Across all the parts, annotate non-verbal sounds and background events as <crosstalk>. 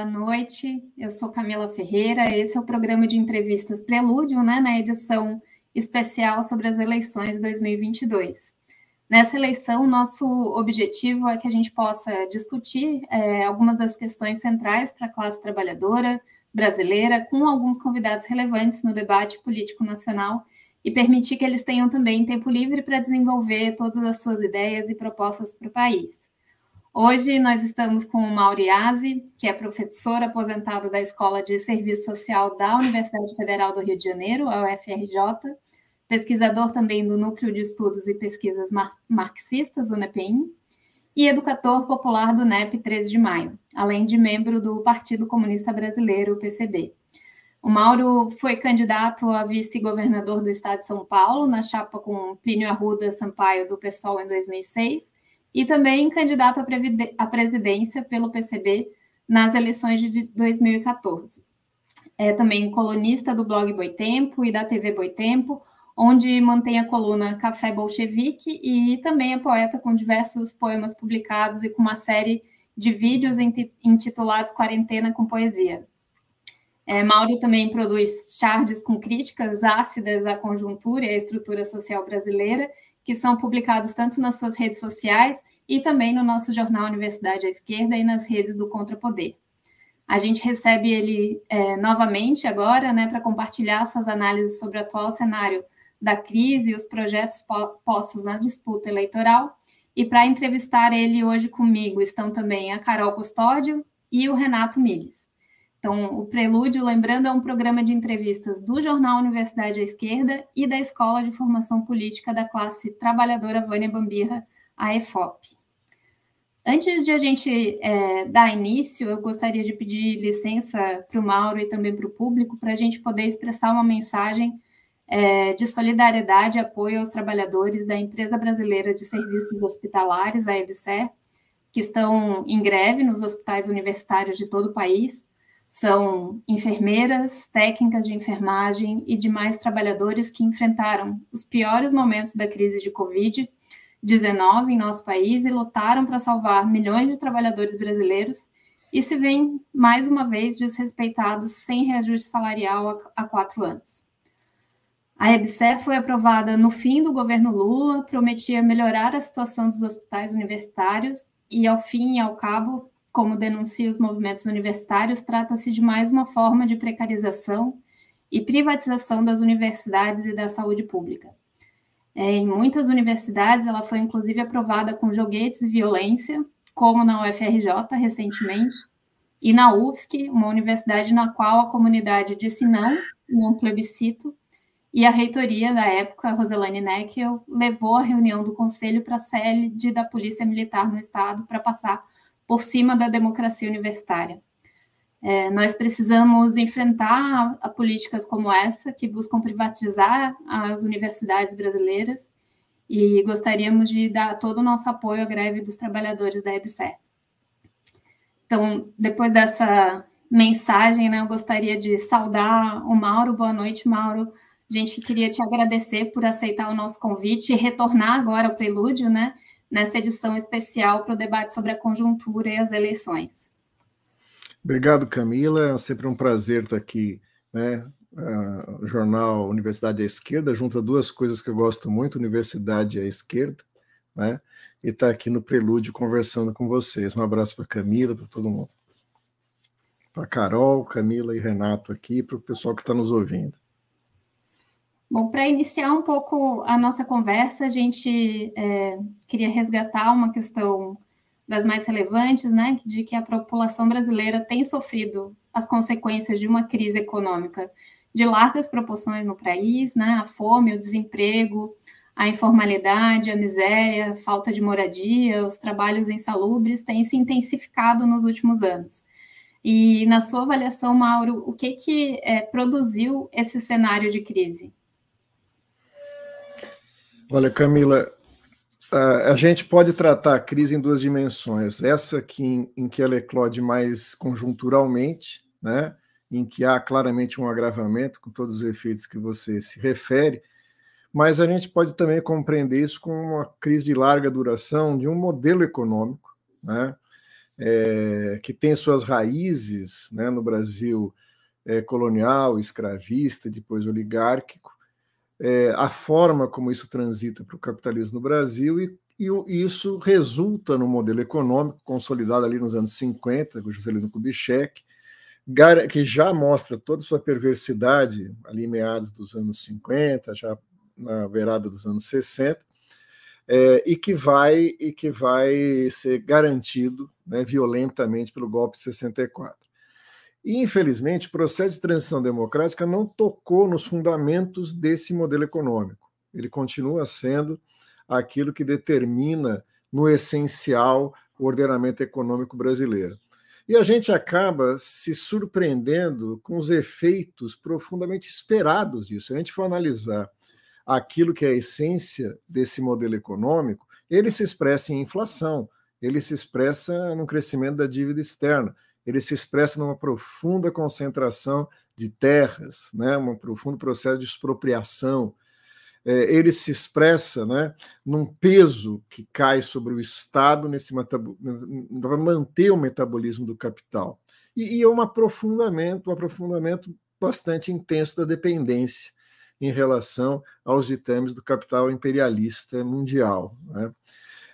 boa noite. Eu sou Camila Ferreira. Esse é o programa de entrevistas Prelúdio, né, na edição especial sobre as eleições 2022. Nessa eleição, nosso objetivo é que a gente possa discutir é, algumas das questões centrais para a classe trabalhadora brasileira, com alguns convidados relevantes no debate político nacional e permitir que eles tenham também tempo livre para desenvolver todas as suas ideias e propostas para o país. Hoje nós estamos com o Mauriase, que é professor aposentado da Escola de Serviço Social da Universidade Federal do Rio de Janeiro, a UFRJ, pesquisador também do Núcleo de Estudos e Pesquisas Mar Marxistas, o NEPEM, e educador popular do NEP 13 de Maio, além de membro do Partido Comunista Brasileiro, o PCB. O Mauro foi candidato a vice-governador do estado de São Paulo, na chapa com Plínio Arruda Sampaio, do PSOL, em 2006, e também candidato à presidência pelo PCB nas eleições de 2014. É também colunista do blog Boitempo e da TV Boitempo, onde mantém a coluna Café Bolchevique e também é poeta com diversos poemas publicados e com uma série de vídeos intitulados Quarentena com Poesia. É, Mauro também produz charges com críticas ácidas à conjuntura e à estrutura social brasileira, que são publicados tanto nas suas redes sociais e também no nosso jornal Universidade à Esquerda e nas redes do Contrapoder. A gente recebe ele é, novamente agora, né, para compartilhar suas análises sobre o atual cenário da crise e os projetos postos na disputa eleitoral. E para entrevistar ele hoje comigo estão também a Carol Custódio e o Renato Miles. Então, o Prelúdio, lembrando, é um programa de entrevistas do Jornal Universidade à Esquerda e da Escola de Formação Política da classe trabalhadora Vânia Bambirra, a EFOP. Antes de a gente é, dar início, eu gostaria de pedir licença para o Mauro e também para o público para a gente poder expressar uma mensagem é, de solidariedade e apoio aos trabalhadores da Empresa Brasileira de Serviços Hospitalares, a EBSER, que estão em greve nos hospitais universitários de todo o país. São enfermeiras, técnicas de enfermagem e demais trabalhadores que enfrentaram os piores momentos da crise de Covid 19 em nosso país e lutaram para salvar milhões de trabalhadores brasileiros e se veem, mais uma vez, desrespeitados sem reajuste salarial há quatro anos. A EBSE foi aprovada no fim do governo Lula, prometia melhorar a situação dos hospitais universitários e, ao fim e ao cabo, como denuncia os movimentos universitários, trata-se de mais uma forma de precarização e privatização das universidades e da saúde pública. É, em muitas universidades, ela foi inclusive aprovada com joguetes e violência, como na UFRJ recentemente, e na UFSC, uma universidade na qual a comunidade disse não em um plebiscito, e a reitoria da época, Roselane Neckel, levou a reunião do conselho para a sede da Polícia Militar no Estado para passar por cima da democracia universitária. É, nós precisamos enfrentar a, a políticas como essa, que buscam privatizar as universidades brasileiras, e gostaríamos de dar todo o nosso apoio à greve dos trabalhadores da EBSER. Então, depois dessa mensagem, né, eu gostaria de saudar o Mauro. Boa noite, Mauro. A gente queria te agradecer por aceitar o nosso convite e retornar agora ao Prelúdio, né, nessa edição especial para o debate sobre a conjuntura e as eleições. Obrigado, Camila. É sempre um prazer estar aqui, né? Uh, jornal Universidade à Esquerda junta duas coisas que eu gosto muito, Universidade à Esquerda, né? E estar tá aqui no Prelúdio conversando com vocês. Um abraço para Camila, para todo mundo. Para Carol, Camila e Renato aqui, para o pessoal que está nos ouvindo. Bom, para iniciar um pouco a nossa conversa, a gente é, queria resgatar uma questão das mais relevantes, né, de que a população brasileira tem sofrido as consequências de uma crise econômica de largas proporções no país, né, a fome, o desemprego, a informalidade, a miséria, a falta de moradia, os trabalhos insalubres têm se intensificado nos últimos anos. E na sua avaliação, Mauro, o que que é, produziu esse cenário de crise? Olha, Camila, a gente pode tratar a crise em duas dimensões. Essa que, em, em que ela eclode mais conjunturalmente, né? em que há claramente um agravamento com todos os efeitos que você se refere, mas a gente pode também compreender isso como uma crise de larga duração de um modelo econômico, né? é, que tem suas raízes né, no Brasil é, colonial, escravista, depois oligárquico, é, a forma como isso transita para o capitalismo no Brasil e, e, isso resulta no modelo econômico consolidado ali nos anos 50, com Juscelino Kubitschek, que já mostra toda a sua perversidade ali em meados dos anos 50, já na virada dos anos 60, é, e que vai e que vai ser garantido né, violentamente pelo golpe de 64. E, infelizmente, o processo de transição democrática não tocou nos fundamentos desse modelo econômico. Ele continua sendo aquilo que determina, no essencial, o ordenamento econômico brasileiro. E a gente acaba se surpreendendo com os efeitos profundamente esperados disso. Se a gente for analisar aquilo que é a essência desse modelo econômico, ele se expressa em inflação, ele se expressa no crescimento da dívida externa, ele se expressa numa profunda concentração de terras, né, um profundo processo de expropriação. É, ele se expressa né, num peso que cai sobre o Estado nesse para manter o metabolismo do capital. E, e é um aprofundamento, um aprofundamento bastante intenso da dependência em relação aos ditames do capital imperialista mundial. Né?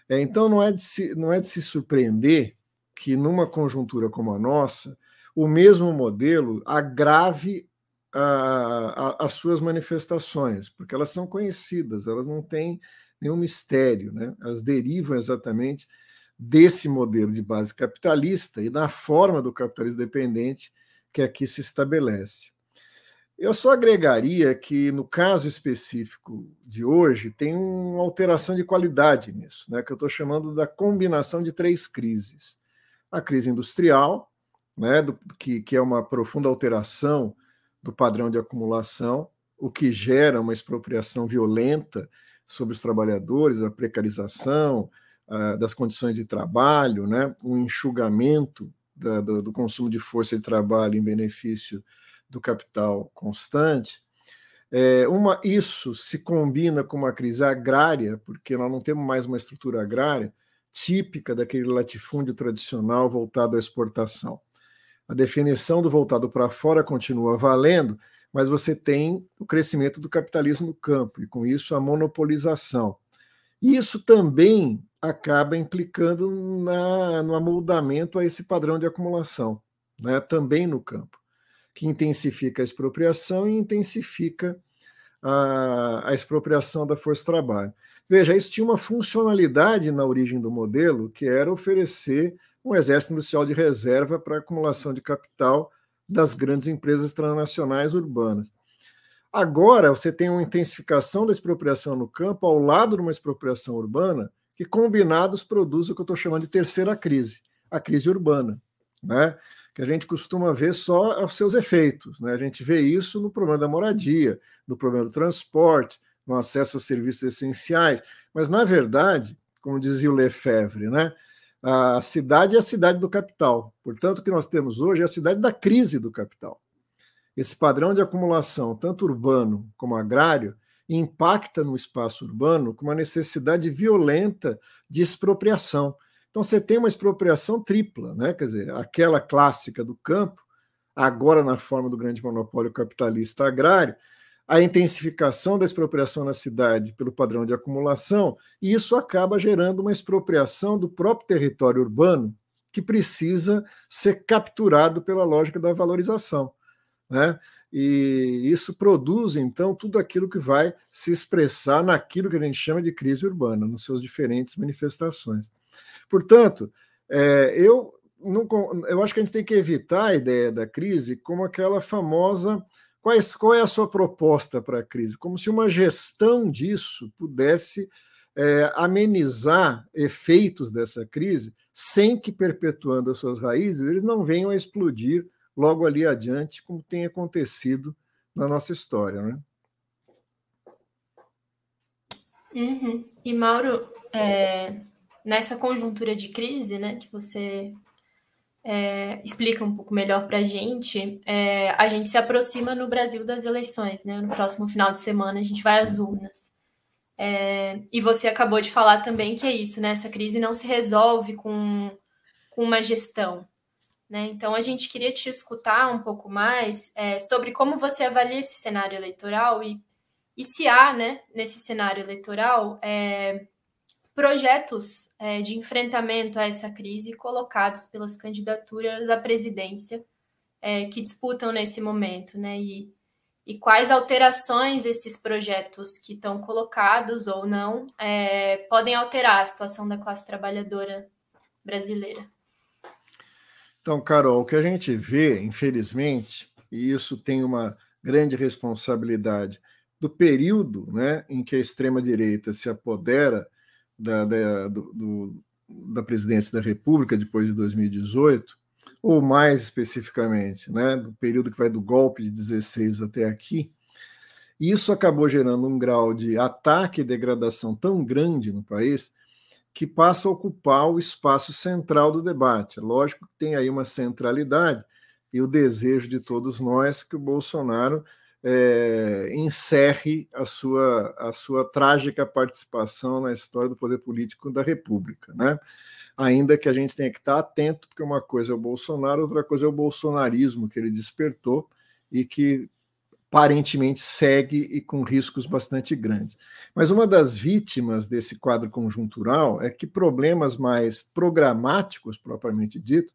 É, então não é, de se, não é de se surpreender que numa conjuntura como a nossa, o mesmo modelo agrave a, a, as suas manifestações, porque elas são conhecidas, elas não têm nenhum mistério, né? elas derivam exatamente desse modelo de base capitalista e da forma do capitalismo dependente que aqui se estabelece. Eu só agregaria que, no caso específico de hoje, tem uma alteração de qualidade nisso, né, que eu estou chamando da combinação de três crises. A crise industrial, né, do, que, que é uma profunda alteração do padrão de acumulação, o que gera uma expropriação violenta sobre os trabalhadores, a precarização a, das condições de trabalho, né, um enxugamento da, do, do consumo de força de trabalho em benefício do capital constante, é, uma, isso se combina com uma crise agrária, porque nós não temos mais uma estrutura agrária típica daquele latifúndio tradicional voltado à exportação. A definição do voltado para fora continua valendo, mas você tem o crescimento do capitalismo no campo, e com isso a monopolização. E isso também acaba implicando na, no amoldamento a esse padrão de acumulação, né, também no campo que intensifica a expropriação e intensifica a, a expropriação da força de trabalho. Veja, isso tinha uma funcionalidade na origem do modelo, que era oferecer um exército industrial de reserva para acumulação de capital das grandes empresas transnacionais urbanas. Agora, você tem uma intensificação da expropriação no campo ao lado de uma expropriação urbana, que combinados produz o que eu estou chamando de terceira crise, a crise urbana. Né? que a gente costuma ver só os seus efeitos. Né? A gente vê isso no problema da moradia, no problema do transporte, no acesso a serviços essenciais. Mas, na verdade, como dizia o Lefebvre, né? a cidade é a cidade do capital. Portanto, o que nós temos hoje é a cidade da crise do capital. Esse padrão de acumulação, tanto urbano como agrário, impacta no espaço urbano com uma necessidade violenta de expropriação então você tem uma expropriação tripla, né? Quer dizer, aquela clássica do campo, agora na forma do grande monopólio capitalista agrário, a intensificação da expropriação na cidade pelo padrão de acumulação, e isso acaba gerando uma expropriação do próprio território urbano, que precisa ser capturado pela lógica da valorização. Né? E isso produz, então, tudo aquilo que vai se expressar naquilo que a gente chama de crise urbana, nos seus diferentes manifestações. Portanto, é, eu, não, eu acho que a gente tem que evitar a ideia da crise como aquela famosa. Qual é, a sua proposta para a crise? Como se uma gestão disso pudesse é, amenizar efeitos dessa crise sem que, perpetuando as suas raízes, eles não venham a explodir logo ali adiante, como tem acontecido na nossa história. Né? Uhum. E, Mauro, é, nessa conjuntura de crise, né, que você é, explica um pouco melhor para a gente, é, a gente se aproxima no Brasil das eleições, né? No próximo final de semana a gente vai às urnas. É, e você acabou de falar também que é isso, né? Essa crise não se resolve com, com uma gestão. Né? Então, a gente queria te escutar um pouco mais é, sobre como você avalia esse cenário eleitoral e, e se há, né, nesse cenário eleitoral, é, projetos é, de enfrentamento a essa crise colocados pelas candidaturas à presidência é, que disputam nesse momento, né? E, e quais alterações esses projetos que estão colocados ou não é, podem alterar a situação da classe trabalhadora brasileira. Então, Carol, o que a gente vê, infelizmente, e isso tem uma grande responsabilidade do período né, em que a extrema-direita se apodera da, da, do, do, da presidência da República depois de 2018, ou mais especificamente, né, do período que vai do golpe de 16 até aqui, isso acabou gerando um grau de ataque e degradação tão grande no país que passa a ocupar o espaço central do debate. Lógico que tem aí uma centralidade e o desejo de todos nós que o Bolsonaro é, encerre a sua, a sua trágica participação na história do poder político da República. Né? Ainda que a gente tenha que estar atento, porque uma coisa é o Bolsonaro, outra coisa é o bolsonarismo que ele despertou e que aparentemente segue e com riscos bastante grandes. Mas uma das vítimas desse quadro conjuntural é que problemas mais programáticos, propriamente dito,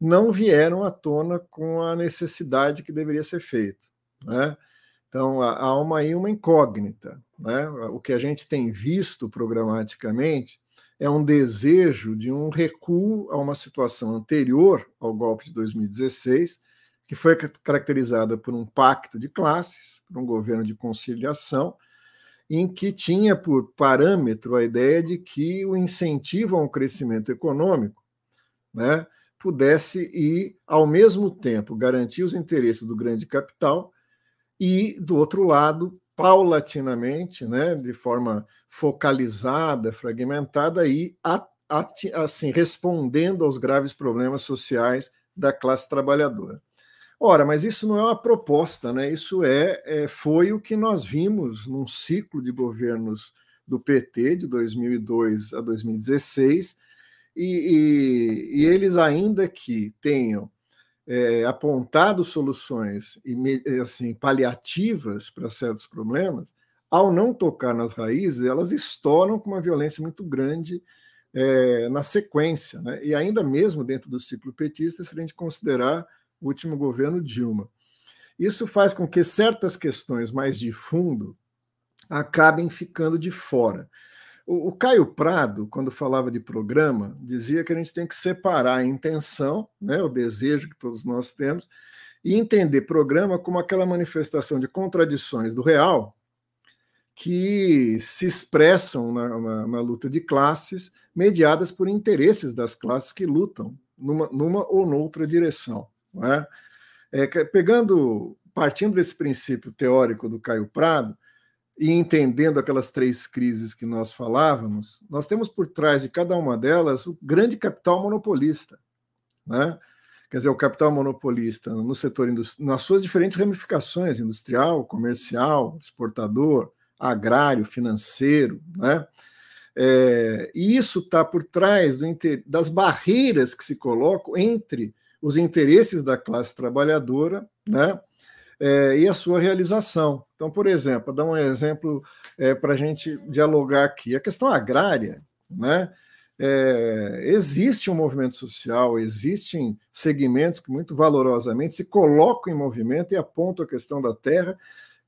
não vieram à tona com a necessidade que deveria ser feito. Né? Então, há uma, aí uma incógnita. Né? O que a gente tem visto programaticamente é um desejo de um recuo a uma situação anterior ao golpe de 2016, que foi caracterizada por um pacto de classes, por um governo de conciliação, em que tinha por parâmetro a ideia de que o incentivo a um crescimento econômico né, pudesse ir, ao mesmo tempo, garantir os interesses do grande capital e, do outro lado, paulatinamente, né, de forma focalizada, fragmentada, e assim, respondendo aos graves problemas sociais da classe trabalhadora. Ora, mas isso não é uma proposta, né? Isso é, é foi o que nós vimos num ciclo de governos do PT de 2002 a 2016, e, e, e eles ainda que tenham é, apontado soluções assim paliativas para certos problemas, ao não tocar nas raízes, elas estouram com uma violência muito grande é, na sequência, né? e ainda mesmo dentro do ciclo petista, se a gente considerar o último governo Dilma. Isso faz com que certas questões mais de fundo acabem ficando de fora. O, o, Caio Prado, quando falava de programa, dizia que a gente tem que separar a intenção, né, o desejo que todos nós temos, e entender programa como aquela manifestação de contradições do real que se expressam na, na, na luta de classes, mediadas por interesses das classes que lutam numa, numa ou noutra direção. É? É, pegando, partindo desse princípio teórico do Caio Prado, e entendendo aquelas três crises que nós falávamos, nós temos por trás de cada uma delas o grande capital monopolista. Né? Quer dizer, o capital monopolista no setor nas suas diferentes ramificações, industrial, comercial, exportador, agrário, financeiro, né? É, e isso está por trás do, das barreiras que se colocam entre os interesses da classe trabalhadora, né? É, e a sua realização. Então, por exemplo, dar um exemplo é, para a gente dialogar aqui. A questão agrária, né? É, existe um movimento social, existem segmentos que muito valorosamente se colocam em movimento e apontam a questão da terra,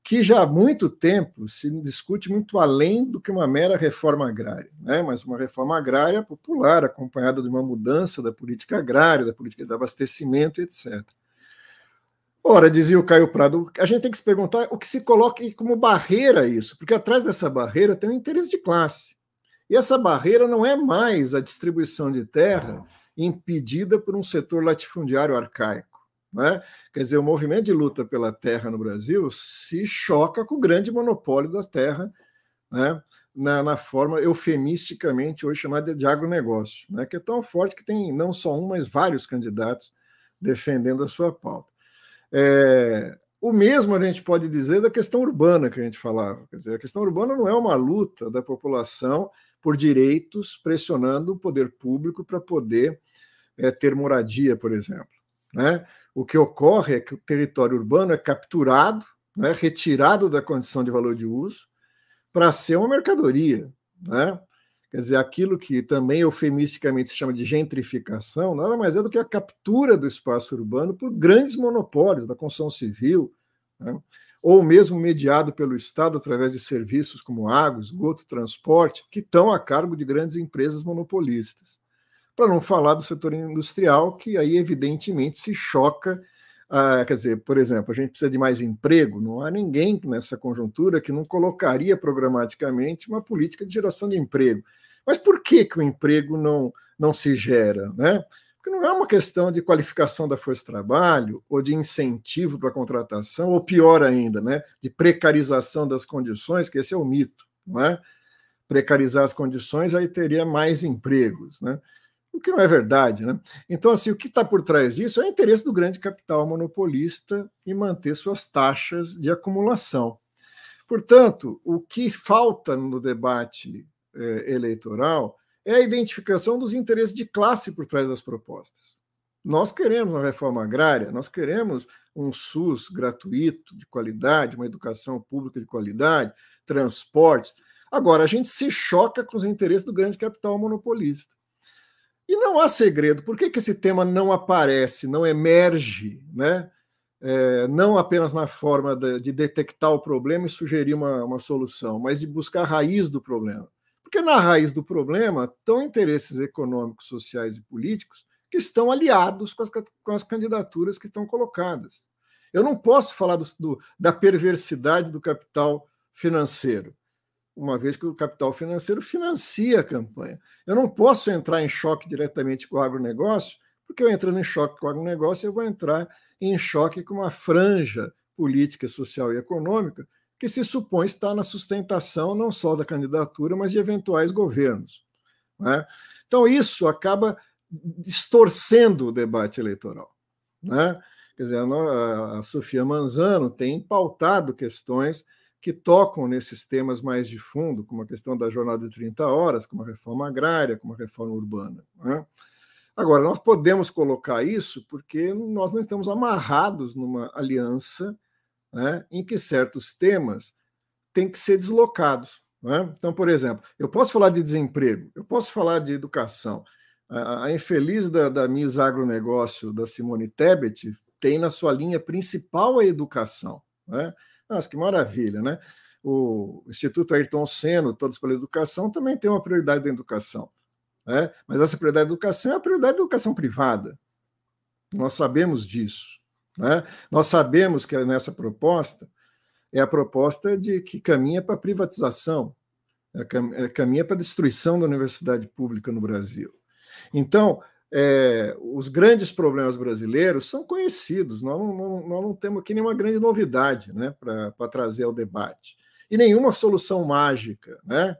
que já há muito tempo se discute muito além do que uma mera reforma agrária, né? mas uma reforma agrária popular, acompanhada de uma mudança da política agrária, da política de abastecimento, etc. Ora, dizia o Caio Prado, a gente tem que se perguntar o que se coloca como barreira isso, porque atrás dessa barreira tem um interesse de classe. E essa barreira não é mais a distribuição de terra impedida por um setor latifundiário arcaico. Né? Quer dizer, o movimento de luta pela terra no Brasil se choca com o grande monopólio da terra, né? na, na, forma eufemisticamente hoje chamada de agronegócio, né? que é tão forte que tem não só um, mas vários candidatos defendendo a sua pauta. É, o mesmo a gente pode dizer da questão urbana que a gente falava. Quer dizer, a questão urbana não é uma luta da população por direitos, pressionando o poder público para poder é, ter moradia, por exemplo. Né? O que ocorre é que o território urbano é capturado, né, retirado da condição de valor de uso, para ser uma mercadoria. Né? Quer dizer, aquilo que também eufemisticamente se chama de gentrificação, nada mais é do que a captura do espaço urbano por grandes monopólios da construção civil, né? ou mesmo mediado pelo Estado através de serviços como água, esgoto, transporte, que estão a cargo de grandes empresas monopolistas. Para não falar do setor industrial, que aí evidentemente se choca ah, quer dizer, por exemplo, a gente precisa de mais emprego, não há ninguém nessa conjuntura que não colocaria programaticamente uma política de geração de emprego. Mas por que, que o emprego não, não se gera? Né? Porque não é uma questão de qualificação da força de trabalho, ou de incentivo para a contratação, ou pior ainda, né, de precarização das condições, que esse é o mito. Não é? Precarizar as condições, aí teria mais empregos. Né? o que não é verdade. Né? Então, assim, o que está por trás disso é o interesse do grande capital monopolista em manter suas taxas de acumulação. Portanto, o que falta no debate eleitoral é a identificação dos interesses de classe por trás das propostas. Nós queremos uma reforma agrária, nós queremos um SUS gratuito, de qualidade, uma educação pública de qualidade, transportes. Agora, a gente se choca com os interesses do grande capital monopolista. E não há segredo. Por que, que esse tema não aparece, não emerge, né? É, não apenas na forma de, de, detectar o problema e sugerir uma, uma solução, mas de buscar a raiz do problema. Porque na raiz do problema estão interesses econômicos, sociais e políticos que estão aliados com as, com as candidaturas que estão colocadas. Eu não posso falar do, do, da perversidade do capital financeiro uma vez que o capital financeiro financia a campanha. Eu não posso entrar em choque diretamente com o agronegócio, porque eu entrando em choque com o agronegócio, eu vou entrar em choque com uma franja política, social e econômica que se supõe estar na sustentação não só da candidatura, mas de eventuais governos. Né? Então, isso acaba distorcendo o debate eleitoral. Né? Quer dizer, a Sofia Manzano tem pautado questões que tocam nesses temas mais de fundo, como a questão da jornada de 30 horas, como a reforma agrária, como a reforma urbana. Né? Agora, nós podemos colocar isso porque nós não estamos amarrados numa aliança né, em que certos temas têm que ser deslocados. Né? Então, por exemplo, eu posso falar de desemprego, eu posso falar de educação. A, a infeliz da, da Miss Agronegócio, da Simone Tebet, tem na sua linha principal a educação. Né? Nossa, que maravilha, né? O Instituto Ayrton Senna, Todos pela Educação, também tem uma prioridade da educação. Né? Mas essa prioridade da educação é a prioridade da educação privada. Nós sabemos disso. Né? Nós sabemos que nessa proposta é a proposta de que caminha para a privatização, é, é, caminha para a destruição da universidade pública no Brasil. Então, é, os grandes problemas brasileiros são conhecidos, nós não, não, nós não temos aqui nenhuma grande novidade né, para trazer ao debate. E nenhuma solução mágica. Né?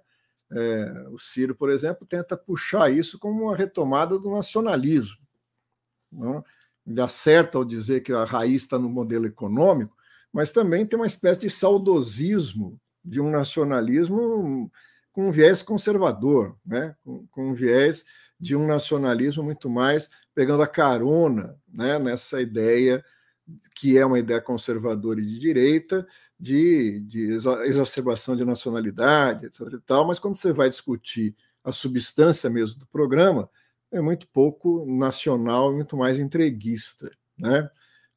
É, o Ciro, por exemplo, tenta puxar isso como uma retomada do nacionalismo. Não? Ele acerta ao dizer que a raiz está no modelo econômico, mas também tem uma espécie de saudosismo de um nacionalismo com um viés conservador, né? com, com um viés de um nacionalismo muito mais pegando a carona né, nessa ideia que é uma ideia conservadora e de direita, de, de exacerbação de nacionalidade, etc. E tal, mas quando você vai discutir a substância mesmo do programa, é muito pouco nacional muito mais entreguista, né?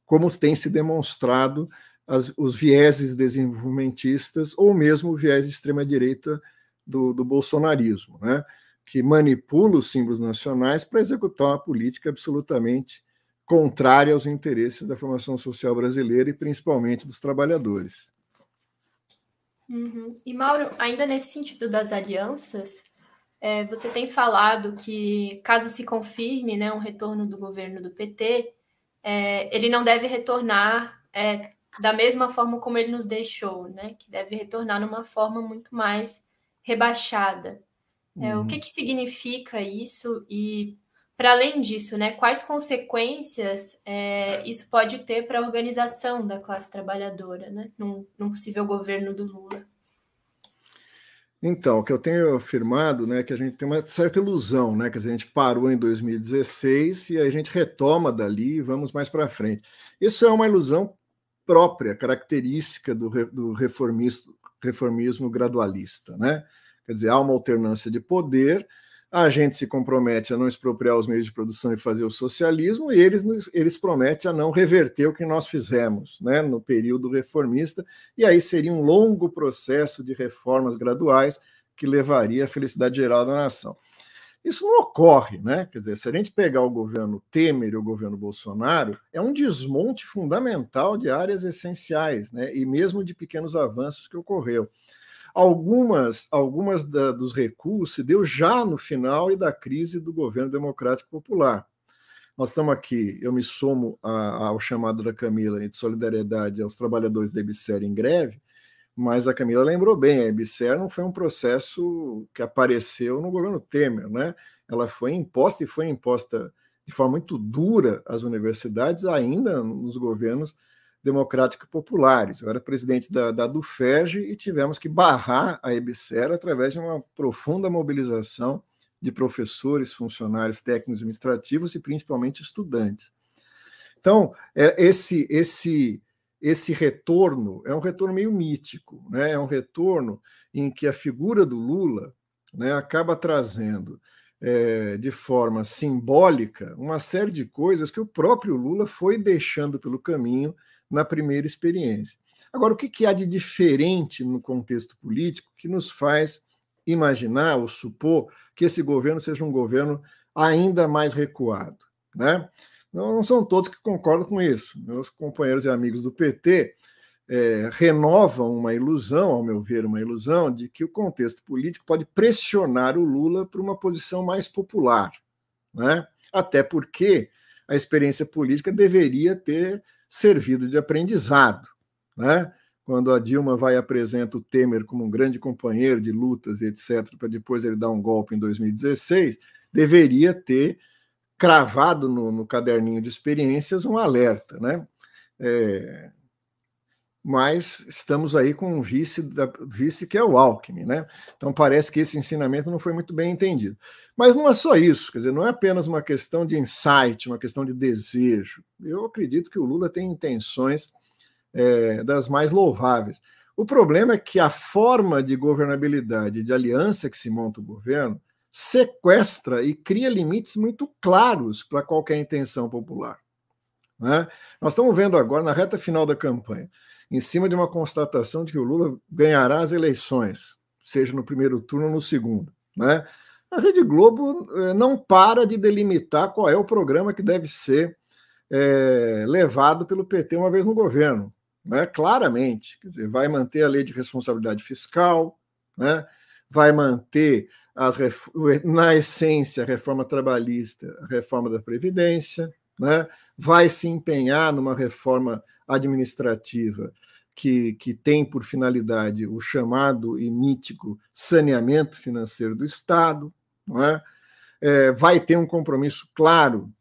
como tem se demonstrado as, os vieses desenvolvimentistas ou mesmo o viés de extrema-direita do, do bolsonarismo. Né? que manipula os símbolos nacionais para executar uma política absolutamente contrária aos interesses da formação social brasileira e principalmente dos trabalhadores. Uhum. E Mauro, ainda nesse sentido das alianças, é, você tem falado que caso se confirme né, um retorno do governo do PT, é, ele não deve retornar é, da mesma forma como ele nos deixou, né? Que deve retornar numa forma muito mais rebaixada. É, O que, uhum. que significa isso? E, para além disso, né, quais consequências é, isso pode ter para a organização da classe trabalhadora, né, num, num possível governo do Lula? Então, o que eu tenho afirmado né, é que a gente tem uma certa ilusão, né? Que a gente parou em 2016 e a gente retoma dali e vamos mais para frente. Isso é uma ilusão própria, característica do, do reformismo, gradualista. Né? Quer dizer, há uma alternância de poder, a gente se compromete a não expropriar os meios de produção e fazer o socialismo, e eles, eles prometem a não reverter o que nós fizemos né, no período reformista, e aí seria um longo processo de reformas graduais que levaria à felicidade geral da nação. Isso não ocorre, né? Quer dizer, se a gente pegar o governo Temer e o governo Bolsonaro, é um desmonte fundamental de áreas essenciais, né? E mesmo de pequenos avanços que ocorreu. Algumas, algumas da, dos recuos se deu já no final e da crise do governo democrático popular. Nós estamos aqui, eu me somo a, ao chamado da Camila de solidariedade aos trabalhadores da EBSER em greve, mas a Camila lembrou bem, a EBSER não foi um processo que apareceu no governo Temer, né? Ela foi imposta e foi imposta de forma muito dura às universidades, ainda nos governos democráticos populares. Eu era presidente da, da DUFERJ e tivemos que barrar a EBSER através de uma profunda mobilização de professores, funcionários técnicos administrativos e principalmente estudantes. Então, é, esse, esse esse retorno é um retorno meio mítico, né? é um retorno em que a figura do Lula né, acaba trazendo é, de forma simbólica uma série de coisas que o próprio Lula foi deixando pelo caminho na primeira experiência. Agora, o que, que há de diferente no contexto político que nos faz imaginar ou supor que esse governo seja um governo ainda mais recuado? Né? Não, não são todos que concordam com isso. Meus companheiros e amigos do PT é, renovam uma ilusão, ao meu ver, uma ilusão de que o contexto político pode pressionar o Lula para uma posição mais popular. Né? Até porque a experiência política deveria ter servido de aprendizado. Né? Quando a Dilma vai e apresenta o Temer como um grande companheiro de lutas e etc., para depois ele dar um golpe em 2016, deveria ter cravado no, no caderninho de experiências um alerta, né? É, mas estamos aí com um vice, da, vice que é o Alckmin, né? Então parece que esse ensinamento não foi muito bem entendido. Mas não é só isso, quer dizer, não é apenas uma questão de insight, uma questão de desejo. Eu acredito que o Lula tem intenções é, das mais louváveis. O problema é que a forma de governabilidade, de aliança que se monta o governo, sequestra e cria limites muito claros para qualquer intenção popular. Né? Nós estamos vendo agora, na reta final da campanha, em cima de uma constatação de que o Lula ganhará as eleições, seja no primeiro turno ou no segundo. Né? A Rede Globo eh, não para de delimitar qual é o programa que deve ser é, levado pelo PT uma vez no governo. Né? Claramente, quer dizer, vai manter a lei de responsabilidade fiscal, né? vai manter as, na essência, a reforma trabalhista, a reforma da Previdência, né? vai se empenhar numa reforma administrativa que, que tem por finalidade o chamado e mítico saneamento financeiro do Estado, não é? É, vai ter um compromisso claro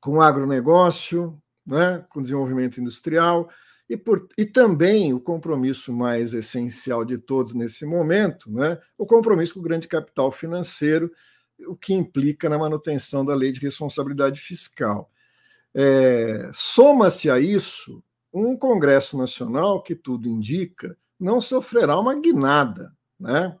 com o agronegócio, né? com o desenvolvimento industrial, e, por, e também o compromisso mais essencial de todos nesse momento, né, o compromisso com o grande capital financeiro, o que implica na manutenção da lei de responsabilidade fiscal. É, Soma-se a isso um Congresso Nacional que tudo indica não sofrerá uma guinada, né?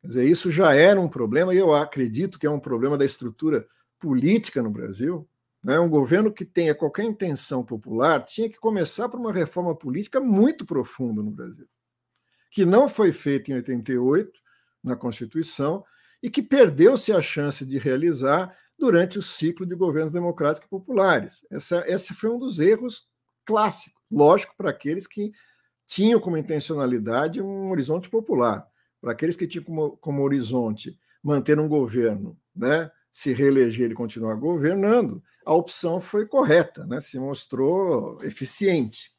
Quer dizer, isso já era um problema e eu acredito que é um problema da estrutura política no Brasil, né, um governo que tenha qualquer intenção popular tinha que começar por uma reforma política muito profunda no Brasil, que não foi feita em 88 na Constituição e que perdeu-se a chance de realizar durante o ciclo de governos democráticos e populares. Essa, esse foi um dos erros clássicos, lógico, para aqueles que tinham como intencionalidade um horizonte popular, para aqueles que tinham como, como horizonte manter um governo, né, se reeleger e continuar governando, a opção foi correta, né? se mostrou eficiente.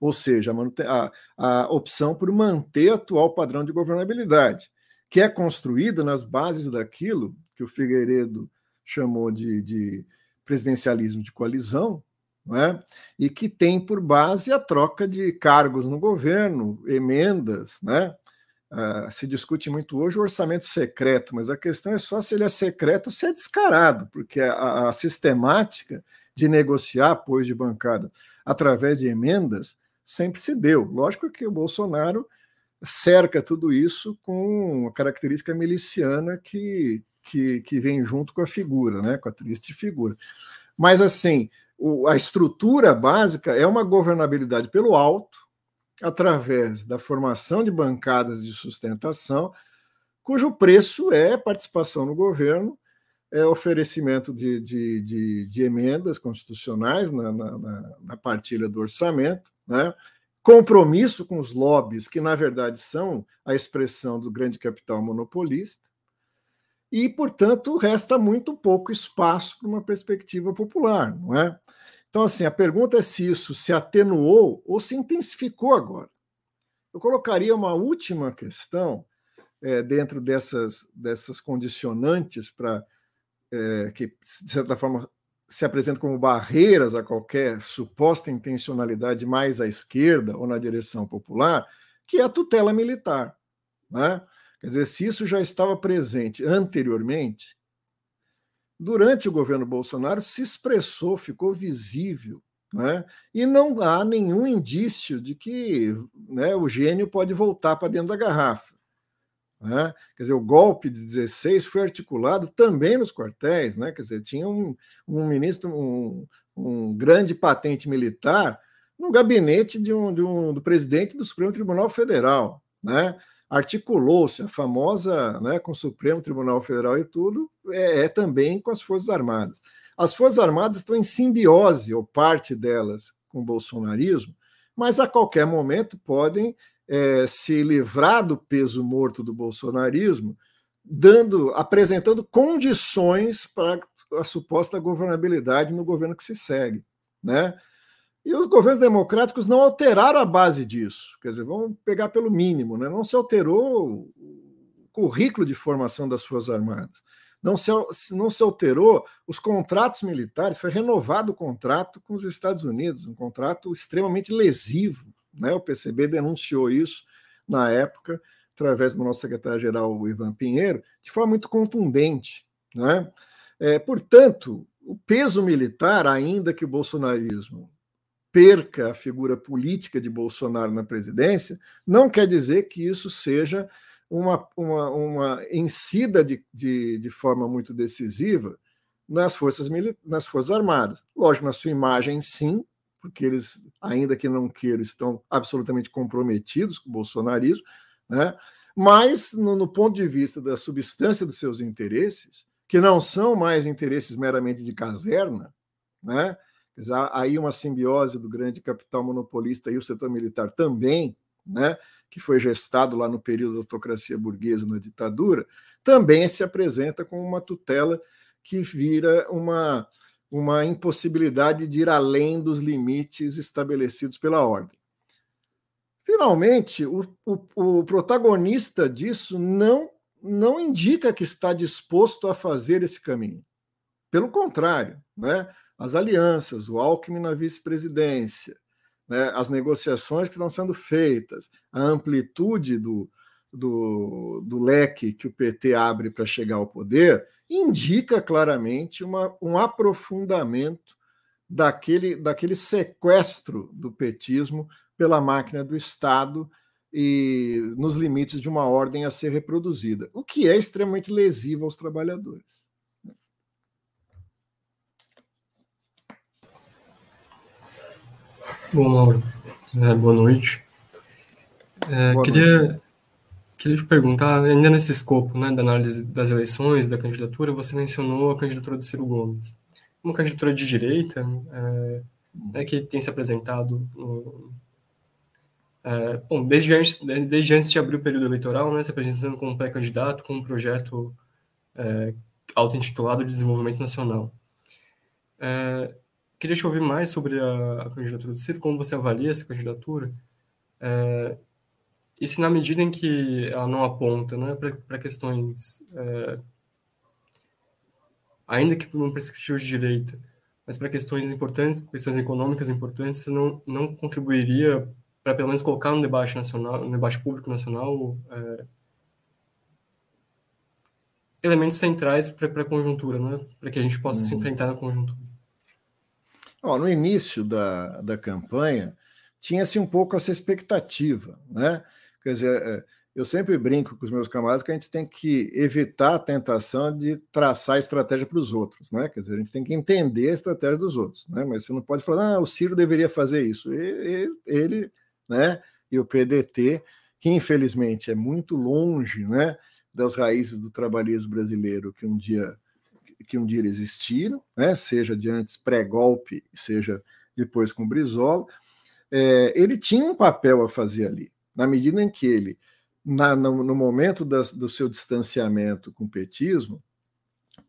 Ou seja, a, a opção por manter o atual padrão de governabilidade, que é construída nas bases daquilo que o Figueiredo chamou de, de presidencialismo de coalizão, né? e que tem por base a troca de cargos no governo, emendas, né? Uh, se discute muito hoje o orçamento secreto, mas a questão é só se ele é secreto ou se é descarado, porque a, a sistemática de negociar apoio de bancada através de emendas sempre se deu. Lógico que o Bolsonaro cerca tudo isso com a característica miliciana que, que, que vem junto com a figura, né, com a triste figura. Mas, assim, o, a estrutura básica é uma governabilidade pelo alto, através da formação de bancadas de sustentação, cujo preço é participação no governo, é oferecimento de, de, de, de emendas constitucionais na, na, na, partilha do orçamento, né? compromisso com os lobbies, que na verdade são a expressão do grande capital monopolista, e, portanto, resta muito pouco espaço para uma perspectiva popular, não é? Então, assim, a pergunta é se isso se atenuou ou se intensificou agora. Eu colocaria uma última questão é, dentro dessas, dessas condicionantes para é, que, de certa forma, se apresentam como barreiras a qualquer suposta intencionalidade mais à esquerda ou na direção popular, que é a tutela militar. Né? Quer dizer, se isso já estava presente anteriormente, durante o governo Bolsonaro se expressou, ficou visível, né? e não há nenhum indício de que né, o gênio pode voltar para dentro da garrafa. Né? Quer dizer, o golpe de 16 foi articulado também nos quartéis, né? quer dizer, tinha um, um ministro, um, um grande patente militar no gabinete de um, de um, do presidente do Supremo Tribunal Federal. Né? Articulou-se a famosa, né, com o Supremo Tribunal Federal e tudo, é, é, também com as Forças Armadas. As Forças Armadas estão em simbiose, ou parte delas, com o bolsonarismo, mas a qualquer momento podem é, se livrar do peso morto do bolsonarismo, dando, apresentando condições para a suposta governabilidade no governo que se segue, né? E os governos democráticos não alteraram a base disso. Quer dizer, vamos pegar pelo mínimo, né? não se alterou o currículo de formação das Forças Armadas. Não se, não se alterou os contratos militares, foi renovado o contrato com os Estados Unidos, um contrato extremamente lesivo. Né? O PCB denunciou isso na época, através do nosso secretário-geral Ivan Pinheiro, de forma muito contundente. Né? É, portanto, o peso militar, ainda que o bolsonarismo perca a figura política de Bolsonaro na presidência, não quer dizer que isso seja uma, uma, uma de, de, de forma muito decisiva nas forças, nas forças armadas. Lógico, na sua imagem, sim, porque eles, ainda que não queiram, estão absolutamente comprometidos com o bolsonarismo, né? mas, no, no ponto de vista da substância dos seus interesses, que não são mais interesses meramente de caserna, né? Há aí uma simbiose do grande capital monopolista e o setor militar também, né, que foi gestado lá no período da autocracia burguesa na ditadura, também se apresenta como uma tutela que vira uma, uma impossibilidade de ir além dos limites estabelecidos pela ordem. Finalmente, o, o, o protagonista disso não, não indica que está disposto a fazer esse caminho. Pelo contrário, né? As alianças, o Alckmin na vice-presidência, né, as negociações que estão sendo feitas, a amplitude do, do, do leque que o PT abre para chegar ao poder, indica claramente uma, um aprofundamento daquele, daquele sequestro do petismo pela máquina do Estado e nos limites de uma ordem a ser reproduzida, o que é extremamente lesivo aos trabalhadores. Bom, Mauro, é, boa noite. É, boa queria, noite. queria te perguntar, ainda nesse escopo né, da análise das eleições, da candidatura, você mencionou a candidatura do Ciro Gomes. Uma candidatura de direita é, né, que tem se apresentado no, é, bom, desde antes, desde antes de abrir o período eleitoral, né, se apresentando como pré-candidato com um projeto é, auto-intitulado de desenvolvimento nacional. É, Queria te ouvir mais sobre a, a candidatura do Ciro, como você avalia essa candidatura, é, e se na medida em que ela não aponta né, para questões, é, ainda que por uma perspectiva de direita, mas para questões importantes, questões econômicas importantes, não, não contribuiria para pelo menos colocar no debate nacional, no debate público nacional, é, elementos centrais para a conjuntura, né? para que a gente possa se uhum. enfrentar na conjuntura. No início da, da campanha, tinha-se um pouco essa expectativa, né? Quer dizer, é, eu sempre brinco com os meus camaradas que a gente tem que evitar a tentação de traçar estratégia para os outros, né? Quer dizer, a gente tem que entender a estratégia dos outros, né? Mas você não pode falar, ah, o Ciro deveria fazer isso. Ele, ele né? E o PDT, que infelizmente é muito longe, né? Das raízes do trabalhismo brasileiro que um dia que um dia existiram, né? Seja de antes pré-golpe, seja depois com Brizola, é, ele tinha um papel a fazer ali, na medida em que ele na, no, no, momento da, do seu distanciamento com o petismo,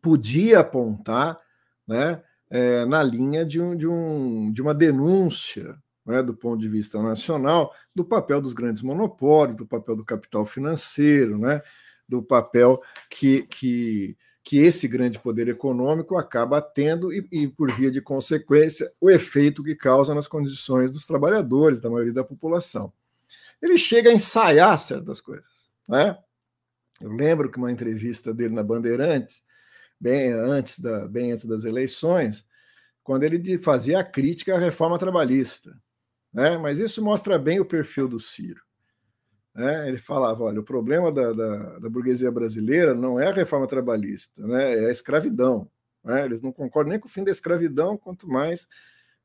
podia apontar né, é, na linha de, um, de, um, de uma denúncia né, do ponto de vista nacional do papel dos grandes monopólios, do papel do capital financeiro, né, do papel que, que, que esse grande poder econômico acaba tendo e, e, por via de consequência, o efeito que causa nas condições dos trabalhadores, da maioria da população ele chega a ensaiar certas coisas. Né? Eu lembro que uma entrevista dele na Bandeirantes, bem antes, da, bem antes das eleições, quando ele fazia a crítica à reforma trabalhista. Né? Mas isso mostra bem o perfil do Ciro. Né? Ele falava: olha, o problema da, da, da, burguesia brasileira não é a reforma trabalhista, né? é a escravidão. Né? Eles não concordam nem com o fim da escravidão, quanto mais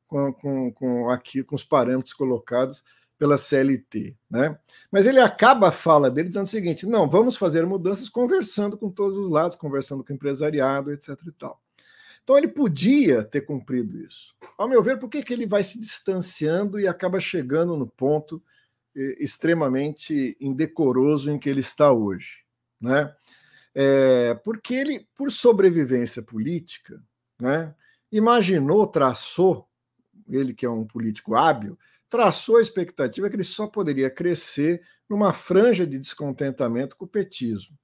com, com, com, aqui, com os parâmetros colocados pela CLT. Né? Mas ele acaba a fala dele dizendo o seguinte: não, vamos fazer mudanças conversando com todos os lados, conversando com o empresariado, etc. E tal. Então ele podia ter cumprido isso. Ao meu ver, por que, que ele vai se distanciando e acaba chegando no ponto extremamente indecoroso em que ele está hoje? Né? É, porque ele, por sobrevivência política, né, imaginou, traçou, ele que é um político hábil, traçou a expectativa que ele só poderia crescer numa franja de descontentamento com o petismo.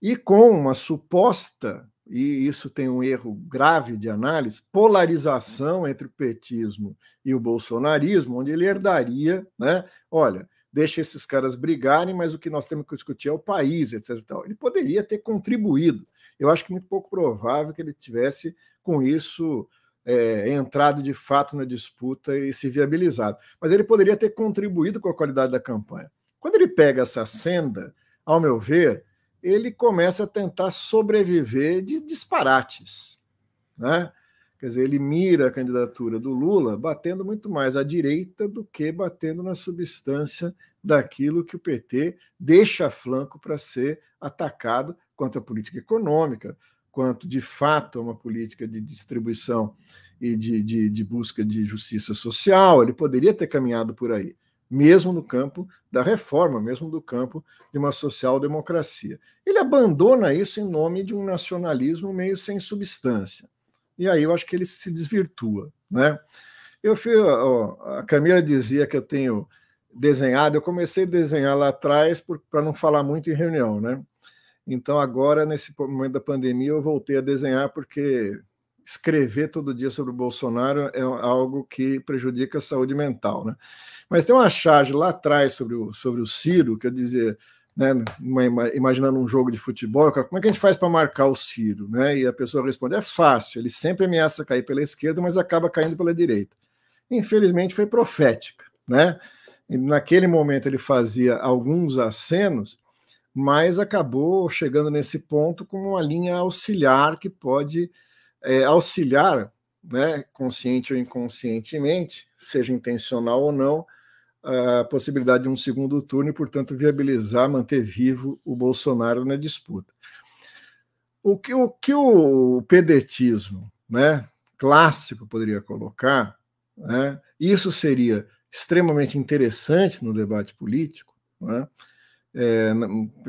E com uma suposta, e isso tem um erro grave de análise, polarização entre o petismo e o bolsonarismo, onde ele herdaria, né? Olha, deixa esses caras brigarem, mas o que nós temos que discutir é o país, etc. Ele poderia ter contribuído. Eu acho que é muito pouco provável que ele tivesse com isso é, entrado de fato na disputa e se viabilizado. Mas ele poderia ter contribuído com a qualidade da campanha. Quando ele pega essa senda, ao meu ver, ele começa a tentar sobreviver de disparates. Né? Quer dizer, ele mira a candidatura do Lula batendo muito mais à direita do que batendo na substância daquilo que o PT deixa flanco para ser atacado quanto à política econômica, quanto de fato a uma política de distribuição e de, de, de, busca de justiça social, ele poderia ter caminhado por aí, mesmo no campo da reforma, mesmo no campo de uma social-democracia. Ele abandona isso em nome de um nacionalismo meio sem substância. E aí eu acho que ele se desvirtua. Né? Eu fui, ó, a Camila dizia que eu tenho desenhado, eu comecei a desenhar lá atrás para não falar muito em reunião, né? Então, agora, nesse momento da pandemia, eu voltei a desenhar, porque escrever todo dia sobre o Bolsonaro é algo que prejudica a saúde mental. Né? Mas tem uma charge lá atrás sobre o, sobre o Ciro, que eu dizia, né, uma, imaginando um jogo de futebol, como é que a gente faz para marcar o Ciro? Né? E a pessoa responde: é fácil, ele sempre ameaça cair pela esquerda, mas acaba caindo pela direita. Infelizmente, foi profética. Né? E naquele momento, ele fazia alguns acenos mas acabou chegando nesse ponto com uma linha auxiliar que pode é, auxiliar, né, consciente ou inconscientemente, seja intencional ou não, a possibilidade de um segundo turno e, portanto, viabilizar, manter vivo o Bolsonaro na disputa. O que o, que o pedetismo né, clássico poderia colocar, né, isso seria extremamente interessante no debate político, né, é,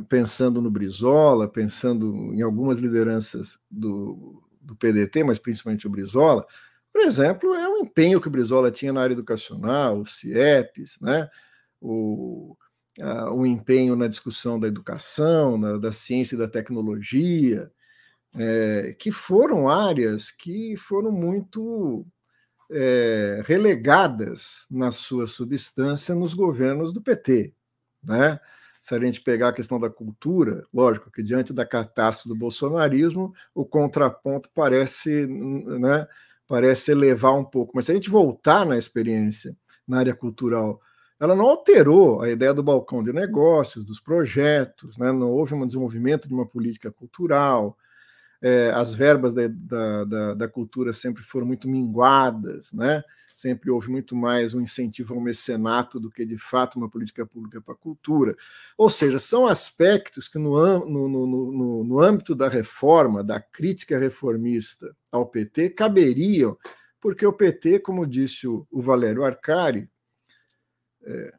pensando no Brizola, pensando em algumas lideranças do, do PDT, mas principalmente o Brizola, por exemplo, é o empenho que o Brizola tinha na área educacional, o CIEPs, né? o, a, o empenho na discussão da educação, na, da ciência e da tecnologia, é, que foram áreas que foram muito é, relegadas na sua substância nos governos do PT. Né? Se a gente pegar a questão da cultura, lógico que diante da catástrofe do bolsonarismo, o contraponto parece, né, parece elevar um pouco. Mas se a gente voltar na experiência na área cultural, ela não alterou a ideia do balcão de negócios, dos projetos, né? não houve um desenvolvimento de uma política cultural, é, as verbas da, da, da, da, cultura sempre foram muito minguadas, né? Sempre houve muito mais um incentivo ao mecenato do que, de fato, uma política pública para a cultura. Ou seja, são aspectos que, no, no, no, no, âmbito da reforma, da crítica reformista ao PT, caberiam, porque o PT, como disse o, o Valério Arcari, é,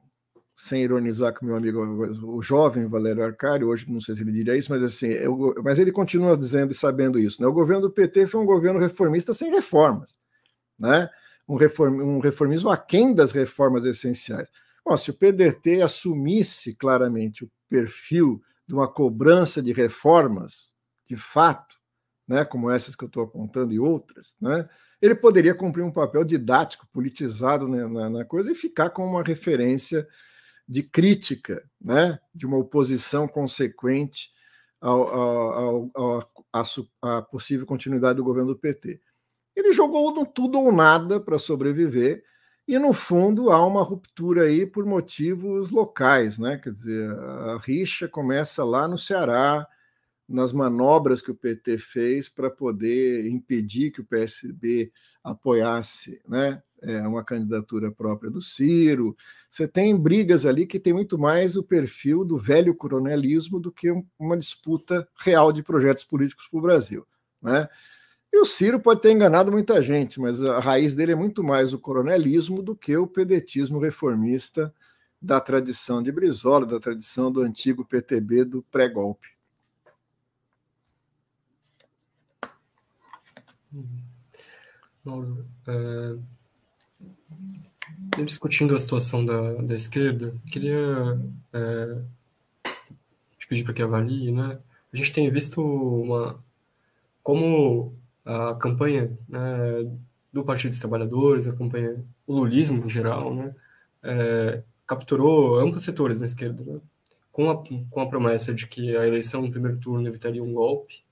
sem ironizar com meu amigo, o jovem Valério Arcari, hoje não sei se ele diria isso, mas assim, eu, mas ele continua dizendo e sabendo isso. Né? O governo do PT foi um governo reformista sem reformas, né? Um, reform, um reformismo aquém das reformas essenciais. Bom, se o PDT assumisse claramente o perfil de uma cobrança de reformas, de fato, né, como essas que eu estou apontando e outras, né, ele poderia cumprir um papel didático, politizado né, na, na coisa e ficar como uma referência de crítica, né, de uma oposição consequente à possível continuidade do governo do PT. Ele jogou no tudo ou nada para sobreviver, e no fundo há uma ruptura aí por motivos locais, né? Quer dizer, a rixa começa lá no Ceará, nas manobras que o PT fez para poder impedir que o PSB apoiasse, né? é, uma candidatura própria do Ciro. Você tem brigas ali que tem muito mais o perfil do velho coronelismo do que uma disputa real de projetos políticos para o Brasil. Né? E o Ciro pode ter enganado muita gente, mas a raiz dele é muito mais o coronelismo do que o pedetismo reformista da tradição de Brizola, da tradição do antigo PTB do pré-golpe. Mauro, é, discutindo a situação da, da esquerda, queria é, te pedir para que avalie, né? A gente tem visto uma como a campanha né, do Partido dos Trabalhadores, a campanha, o lulismo em geral, né, é, capturou amplos setores da esquerda, né, com, a, com a promessa de que a eleição no primeiro turno evitaria um golpe,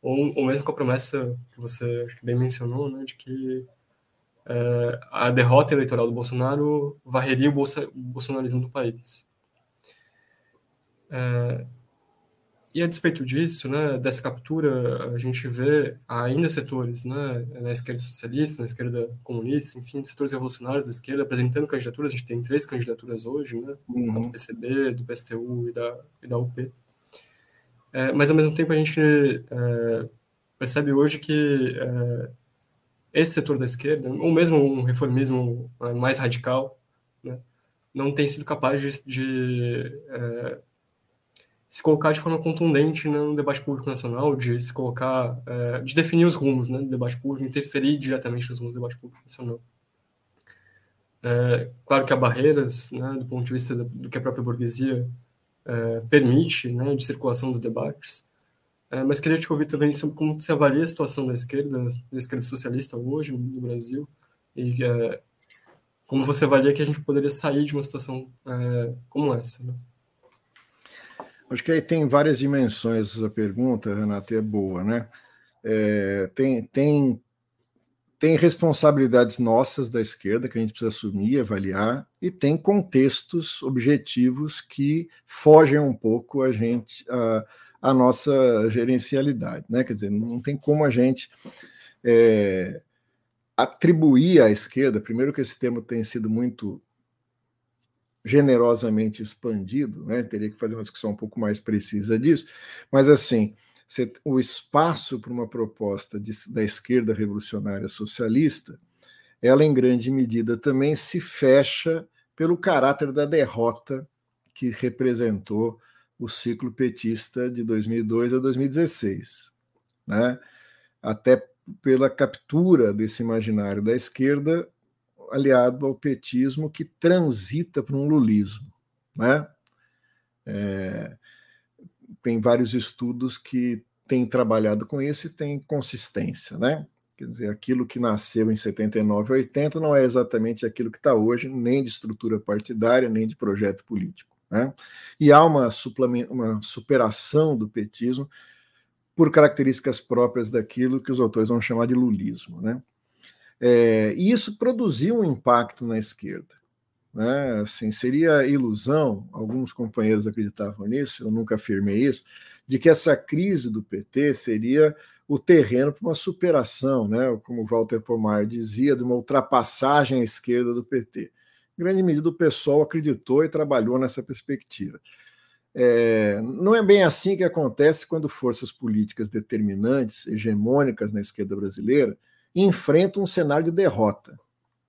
ou, ou mesmo com a promessa que você bem mencionou, né, de que é, a derrota eleitoral do Bolsonaro varreria o, bolsa, o bolsonarismo do país. É, e a despeito disso, né, dessa captura, a gente vê ainda setores né, na esquerda socialista, na esquerda comunista, enfim, setores revolucionários da esquerda apresentando candidaturas. A gente tem três candidaturas hoje, né, uhum. do PCB, do PSTU e da, e da UP. É, mas, ao mesmo tempo, a gente é, percebe hoje que é, esse setor da esquerda, ou mesmo um reformismo é, mais radical, né, não tem sido capaz de, de é, se colocar de forma contundente no debate público nacional, de se colocar, é, de definir os rumos né, do debate público, interferir diretamente nos rumos do debate público nacional. É, claro que há barreiras, né, do ponto de vista do que a própria burguesia é, permite, né, de circulação dos debates, é, mas queria te ouvir também sobre como você avalia a situação da esquerda, da esquerda socialista hoje no Brasil, e é, como você avalia que a gente poderia sair de uma situação é, como essa. Né? Acho que aí tem várias dimensões essa pergunta, Renata, é boa, né? É, tem, tem, tem responsabilidades nossas da esquerda que a gente precisa assumir, avaliar, e tem contextos objetivos que fogem um pouco a gente. A, a nossa gerencialidade. Né? Quer dizer, não tem como a gente é, atribuir à esquerda, primeiro que esse termo tem sido muito generosamente expandido, né? teria que fazer uma discussão um pouco mais precisa disso, mas assim, o espaço para uma proposta de, da esquerda revolucionária socialista, ela em grande medida também se fecha pelo caráter da derrota que representou o ciclo petista de 2002 a 2016, né? até pela captura desse imaginário da esquerda aliado ao petismo que transita para um lulismo. Né? É, tem vários estudos que têm trabalhado com isso e têm consistência. Né? Quer dizer, aquilo que nasceu em 79 e 80 não é exatamente aquilo que está hoje, nem de estrutura partidária, nem de projeto político. Né? E há uma, uma superação do petismo por características próprias daquilo que os autores vão chamar de lulismo. Né? É, e isso produziu um impacto na esquerda. Né? Assim, seria ilusão, alguns companheiros acreditavam nisso, eu nunca afirmei isso, de que essa crise do PT seria o terreno para uma superação, né? como Walter Pomar dizia, de uma ultrapassagem à esquerda do PT. Em grande medida, o pessoal acreditou e trabalhou nessa perspectiva. É, não é bem assim que acontece quando forças políticas determinantes, hegemônicas na esquerda brasileira, enfrentam um cenário de derrota.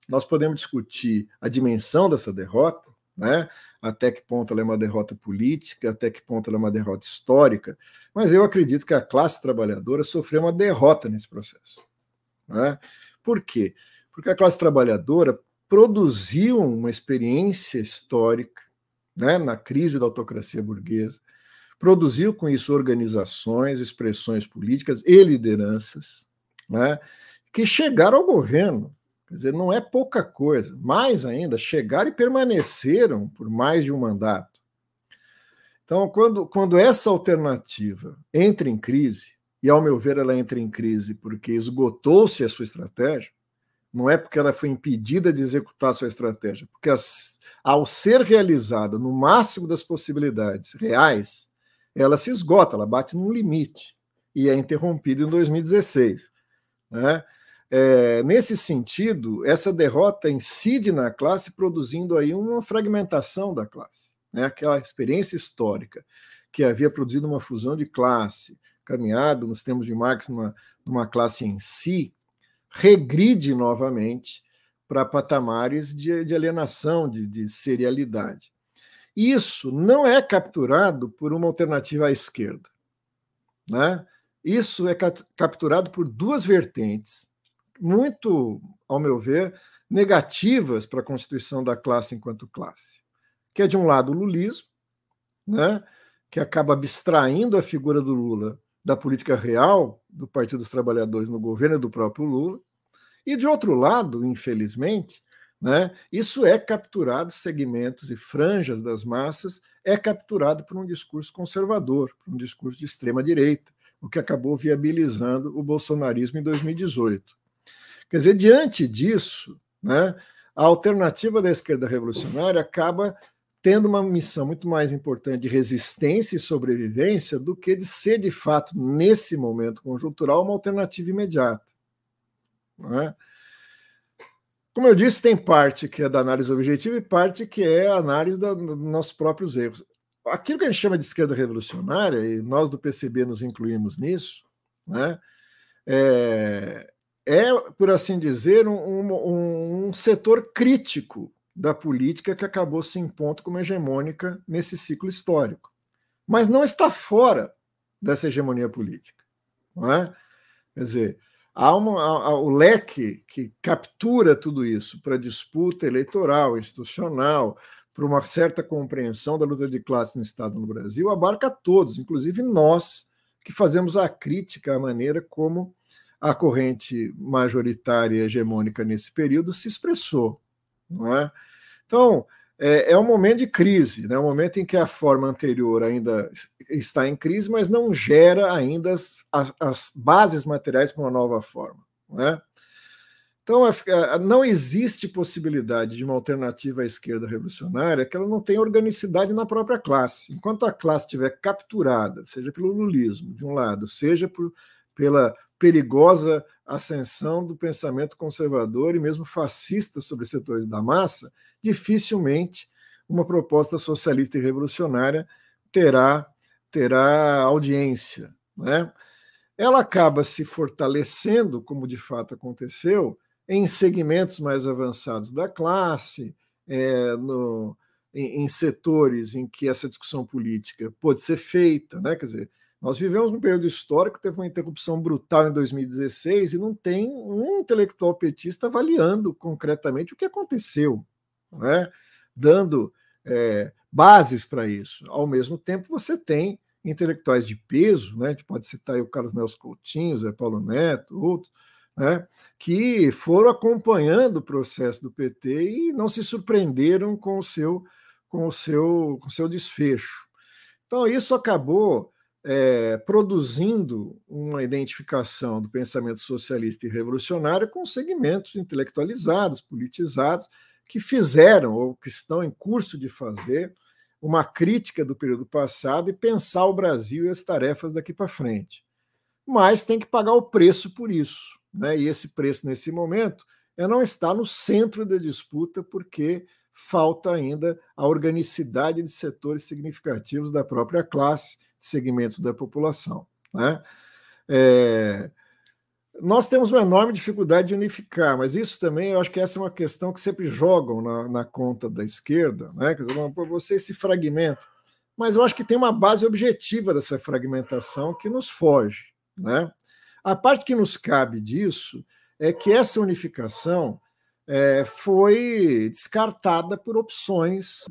Nós podemos discutir a dimensão dessa derrota, né? até que ponto ela é uma derrota política, até que ponto ela é uma derrota histórica, mas eu acredito que a classe trabalhadora sofreu uma derrota nesse processo. Né? Por quê? Porque a classe trabalhadora produziu uma experiência histórica né, na crise da autocracia burguesa, produziu com isso organizações, expressões políticas e lideranças né, que chegaram ao governo Quer dizer, não é pouca coisa. Mais ainda, chegaram e permaneceram por mais de um mandato. Então, quando, quando essa alternativa entra em crise, e ao meu ver ela entra em crise porque esgotou-se a sua estratégia, não é porque ela foi impedida de executar a sua estratégia, porque as, ao ser realizada no máximo das possibilidades reais, ela se esgota, ela bate num limite e é interrompida em 2016. Né? É, nesse sentido, essa derrota incide na classe, produzindo aí uma fragmentação da classe, né? aquela experiência histórica que havia produzido uma fusão de classe, caminhado, nos termos de Marx, numa, numa classe em si, regride novamente para patamares de, de alienação, de, de serialidade. Isso não é capturado por uma alternativa à esquerda. Né? Isso é capturado por duas vertentes muito, ao meu ver, negativas para a constituição da classe enquanto classe. Que é, de um lado, o lulismo, né, que acaba abstraindo a figura do Lula da política real do Partido dos Trabalhadores no governo do próprio Lula, e, de outro lado, infelizmente, né, isso é capturado, segmentos e franjas das massas, é capturado por um discurso conservador, por um discurso de extrema-direita, o que acabou viabilizando o bolsonarismo em 2018. Quer dizer, diante disso, né, a alternativa da esquerda revolucionária acaba tendo uma missão muito mais importante de resistência e sobrevivência do que de ser, de fato, nesse momento conjuntural, uma alternativa imediata. É? Como eu disse, tem parte que é da análise objetiva e parte que é a análise da, dos nossos próprios erros. Aquilo que a gente chama de esquerda revolucionária, e nós do PCB nos incluímos nisso, né, é, é, por assim dizer, um, um, um, setor crítico da política que acabou se impondo como hegemônica nesse ciclo histórico. Mas não está fora dessa hegemonia política. Não é? Quer dizer, há, uma, há o leque que captura tudo isso para disputa eleitoral, institucional, para uma certa compreensão da luta de classe no Estado no Brasil, abarca todos, inclusive nós, que fazemos a crítica à maneira como a corrente majoritária hegemônica nesse período se expressou. Não é? Então, é, é um momento de crise, né? um momento em que a forma anterior ainda está em crise, mas não gera ainda as, as, as bases materiais para uma nova forma. Não é? Então, não existe possibilidade de uma alternativa à esquerda revolucionária que ela não tenha organicidade na própria classe. Enquanto a classe estiver capturada, seja pelo lulismo, de um lado, seja por, pela perigosa ascensão do pensamento conservador e mesmo fascista sobre setores da massa, dificilmente uma proposta socialista e revolucionária terá terá audiência, né? Ela acaba se fortalecendo, como de fato aconteceu, em segmentos mais avançados da classe, é, no, em, em, setores em que essa discussão política pode ser feita, né? Quer dizer, nós vivemos num período histórico, teve uma interrupção brutal em 2016 e não tem um intelectual petista avaliando concretamente o que aconteceu, né? dando é, bases para isso. Ao mesmo tempo, você tem intelectuais de peso, né? a gente pode citar o Carlos Nelson Coutinho, Zé Paulo Neto, outros, né, que foram acompanhando o processo do PT e não se surpreenderam com o seu, com o seu, com o seu desfecho. Então, isso acabou é, produzindo uma identificação do pensamento socialista e revolucionário com segmentos intelectualizados, politizados, que fizeram ou que estão em curso de fazer uma crítica do período passado e pensar o Brasil e as tarefas daqui para frente. Mas tem que pagar o preço por isso. Né? E esse preço, nesse momento, é não estar no centro da disputa, porque falta ainda a organicidade de setores significativos da própria classe, de segmentos da população. Né? É, nós temos uma enorme dificuldade de unificar, mas isso também, eu acho que essa é uma questão que sempre jogam na, na conta da esquerda, né? Quer dizer, você se fragmenta, mas eu acho que tem uma base objetiva dessa fragmentação que nos foge, né? A parte que nos cabe disso é que essa unificação é, foi descartada por opções,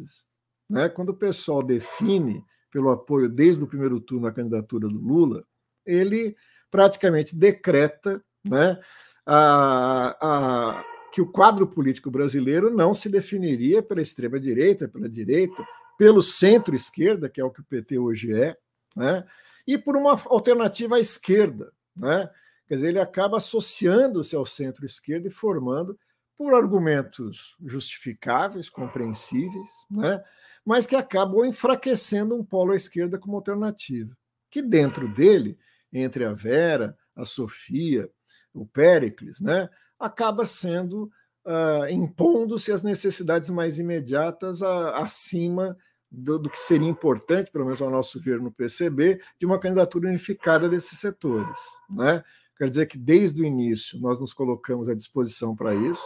né? Quando o pessoal define pelo apoio desde o primeiro turno à candidatura do Lula, ele praticamente decreta né, a, a, que o quadro político brasileiro não se definiria pela extrema-direita, pela direita, pelo centro-esquerda, que é o que o PT hoje é, né, e por uma alternativa à esquerda. Né? Quer dizer, ele acaba associando-se ao centro-esquerda e formando, por argumentos justificáveis, compreensíveis, né? Mas que acabam enfraquecendo um polo à esquerda como alternativa, que dentro dele entre a Vera, a Sofia, o Péricles, né, acaba sendo uh, impondo-se as necessidades mais imediatas a, acima do, do, que seria importante, pelo menos ao nosso ver no PCB, de uma candidatura unificada desses setores. Né? Quer dizer que desde o início nós nos colocamos à disposição para isso.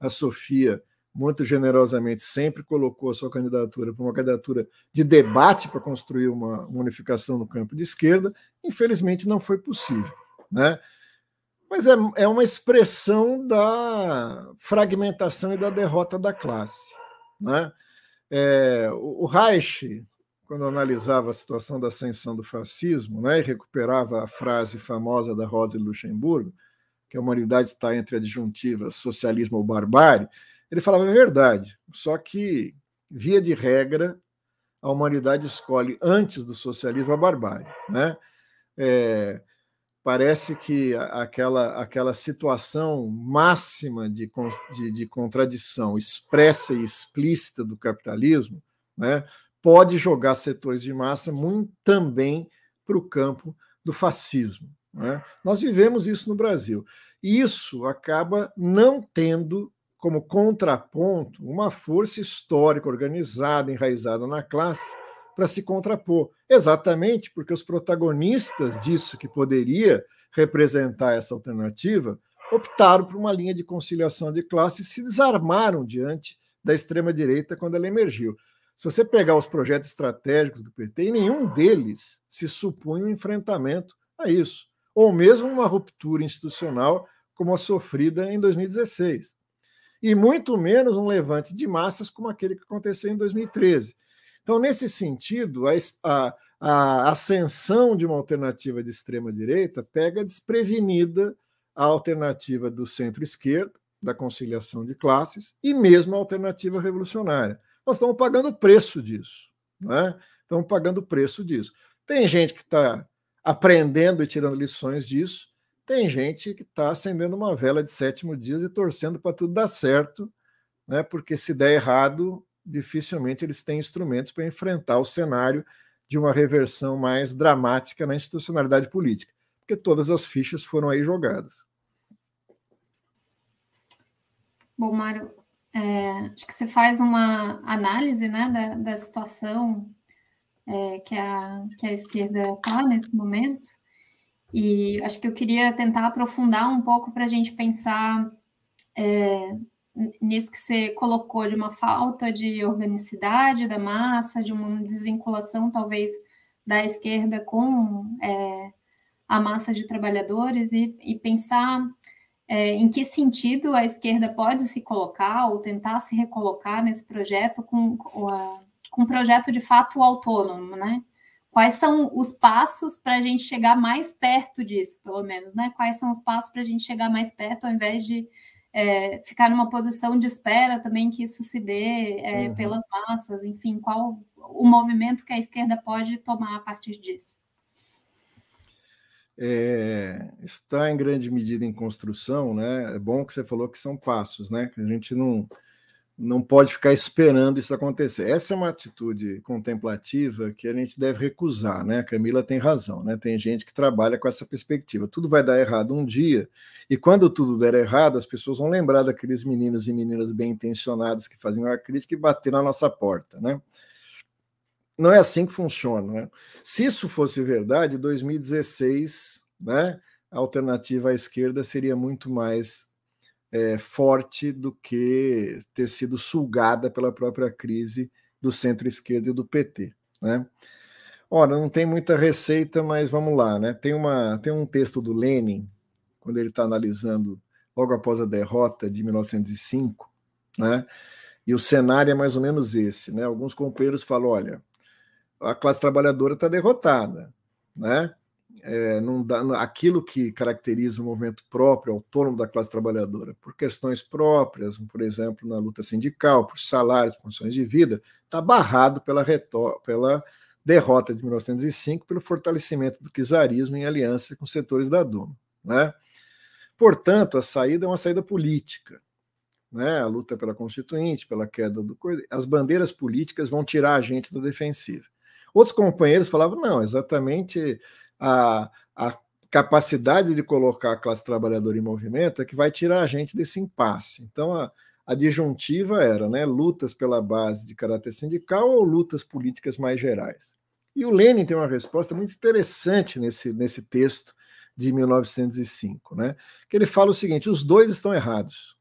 A Sofia muito generosamente, sempre colocou a sua candidatura para uma candidatura de debate para construir uma, uma, unificação no campo de esquerda. Infelizmente, não foi possível. Né? Mas é, é uma expressão da fragmentação e da derrota da classe. Né? É, o, Reich, quando analisava a situação da ascensão do fascismo né, e recuperava a frase famosa da Rosa Luxemburgo, que a humanidade está entre a disjuntiva socialismo ou barbárie, ele falava a verdade, só que, via de regra, a humanidade escolhe antes do socialismo a barbárie. Né? É, parece que aquela, aquela situação máxima de, de, de, contradição expressa e explícita do capitalismo né, pode jogar setores de massa muito também para o campo do fascismo. Né? Nós vivemos isso no Brasil. Isso acaba não tendo como contraponto uma força histórica organizada, enraizada na classe, para se contrapor. Exatamente porque os protagonistas disso que poderia representar essa alternativa optaram por uma linha de conciliação de classe e se desarmaram diante da extrema-direita quando ela emergiu. Se você pegar os projetos estratégicos do PT, nenhum deles se supunha um enfrentamento a isso, ou mesmo uma ruptura institucional como a sofrida em 2016 e muito menos um levante de massas como aquele que aconteceu em 2013. Então, nesse sentido, a, a ascensão de uma alternativa de extrema-direita pega desprevenida a alternativa do centro-esquerda, da conciliação de classes, e mesmo a alternativa revolucionária. Nós estamos pagando o preço disso. Né? Estamos pagando o preço disso. Tem gente que está aprendendo e tirando lições disso, tem gente que está acendendo uma vela de sétimo dias e torcendo para tudo dar certo, né? porque se der errado, dificilmente eles têm instrumentos para enfrentar o cenário de uma reversão mais dramática na institucionalidade política, porque todas as fichas foram aí jogadas. Bom, Mário, é, acho que você faz uma análise né, da, da situação é, que, a, que a esquerda está nesse momento. E acho que eu queria tentar aprofundar um pouco para a gente pensar é, nisso que você colocou, de uma falta de organicidade da massa, de uma desvinculação, talvez, da esquerda com é, a massa de trabalhadores, e, e pensar é, em que sentido a esquerda pode se colocar ou tentar se recolocar nesse projeto com, com um projeto de fato autônomo, né? Quais são os passos para a gente chegar mais perto disso, pelo menos, né? Quais são os passos para a gente chegar mais perto, ao invés de é, ficar numa posição de espera também que isso se dê é, uhum. pelas massas, enfim, qual o movimento que a esquerda pode tomar a partir disso? É, está em grande medida em construção, né? É bom que você falou que são passos, né? Que a gente não não pode ficar esperando isso acontecer. Essa é uma atitude contemplativa que a gente deve recusar, né? A Camila tem razão, né? Tem gente que trabalha com essa perspectiva. Tudo vai dar errado um dia, e quando tudo der errado, as pessoas vão lembrar daqueles meninos e meninas bem intencionados que faziam a crítica e bateram na nossa porta, né? Não é assim que funciona, né? Se isso fosse verdade, 2016, né? A alternativa à esquerda seria muito mais é, forte do que ter sido sugada pela própria crise do centro-esquerda e do PT. Né? Ora, não tem muita receita, mas vamos lá. Né? Tem, uma, tem um texto do Lenin, quando ele está analisando logo após a derrota de 1905, né? e o cenário é mais ou menos esse. Né? Alguns companheiros falam: olha, a classe trabalhadora está derrotada, né? É, não dá, aquilo que caracteriza o movimento próprio, autônomo da classe trabalhadora, por questões próprias, por exemplo, na luta sindical, por salários, condições de vida, está barrado pela, pela derrota de 1905, pelo fortalecimento do czarismo em aliança com setores da Duma. Né? Portanto, a saída é uma saída política. Né? A luta pela Constituinte, pela queda do. As bandeiras políticas vão tirar a gente da defensiva. Outros companheiros falavam, não, exatamente a, a capacidade de colocar a classe trabalhadora em movimento é que vai tirar a gente desse impasse. Então, a, a disjuntiva era né, lutas pela base de caráter sindical ou lutas políticas mais gerais. E o Lenin tem uma resposta muito interessante nesse, nesse texto de 1905, né? Que ele fala o seguinte: os dois estão errados,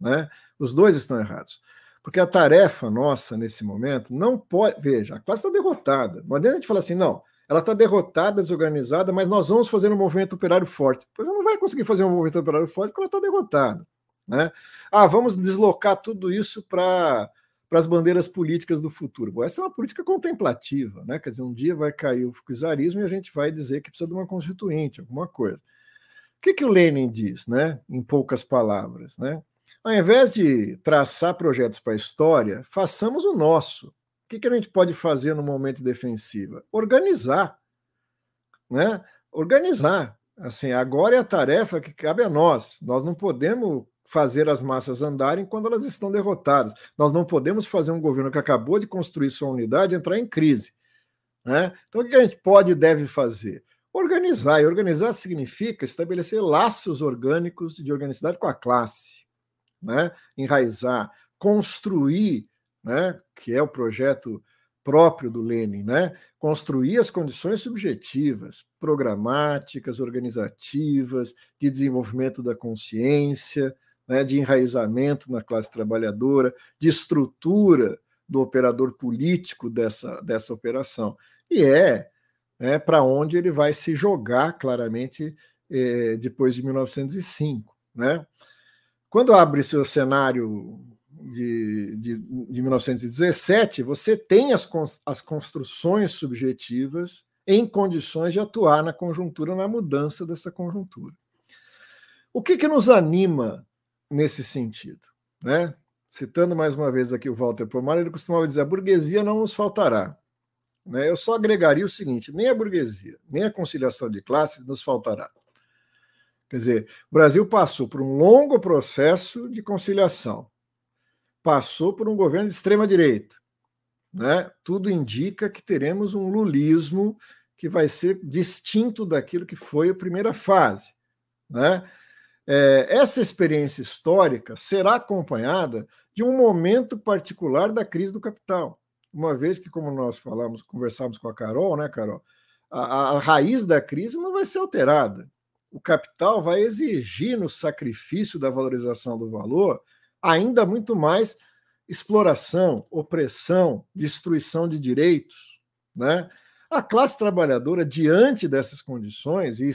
né? Os dois estão errados, porque a tarefa nossa nesse momento não pode, veja, a classe está derrotada. Não adianta a gente falar assim, não, ela está derrotada, desorganizada, mas nós vamos fazer um movimento operário forte. Pois ela não vai conseguir fazer um movimento operário forte porque ela está derrotada. Né? Ah, vamos deslocar tudo isso para para as bandeiras políticas do futuro. Bom, essa é uma política contemplativa, né? Quer dizer, um dia vai cair o czarismo e a gente vai dizer que precisa de uma constituinte, alguma coisa. O que, que o Lenin diz, né? Em poucas palavras, né? Ao invés de traçar projetos para a história, façamos o nosso que, que a gente pode fazer no momento defensivo? Organizar. Né? Organizar. Assim, agora é a tarefa que cabe a nós. Nós não podemos fazer as massas andarem quando elas estão derrotadas. Nós não podemos fazer um governo que acabou de construir sua unidade entrar em crise. Né? Então, o que a gente pode e deve fazer? Organizar. E organizar significa estabelecer laços orgânicos de organicidade com a classe, né? enraizar, construir né, que é o projeto próprio do Lenin, né, construir as condições subjetivas, programáticas, organizativas, de desenvolvimento da consciência, né, de enraizamento na classe trabalhadora, de estrutura do operador político dessa, dessa operação. E é, é para onde ele vai se jogar claramente é, depois de 1905. Né? Quando abre seu cenário de, de, de 1917, você tem as, as construções subjetivas em condições de atuar na conjuntura, na mudança dessa conjuntura. O que, que nos anima nesse sentido? Né? Citando mais uma vez aqui o Walter Pomar, ele costumava dizer: a burguesia não nos faltará. Né? Eu só agregaria o seguinte: nem a burguesia, nem a conciliação de classes nos faltará. Quer dizer, o Brasil passou por um longo processo de conciliação passou por um governo de extrema-direita. Né? Tudo indica que teremos um lulismo que vai ser distinto daquilo que foi a primeira fase. Né? É, essa experiência histórica será acompanhada de um momento particular da crise do capital. Uma vez que, como nós falamos, conversamos com a Carol, né, Carol? A, a raiz da crise não vai ser alterada. O capital vai exigir no sacrifício da valorização do valor ainda muito mais exploração, opressão, destruição de direitos. Né? A classe trabalhadora, diante dessas condições e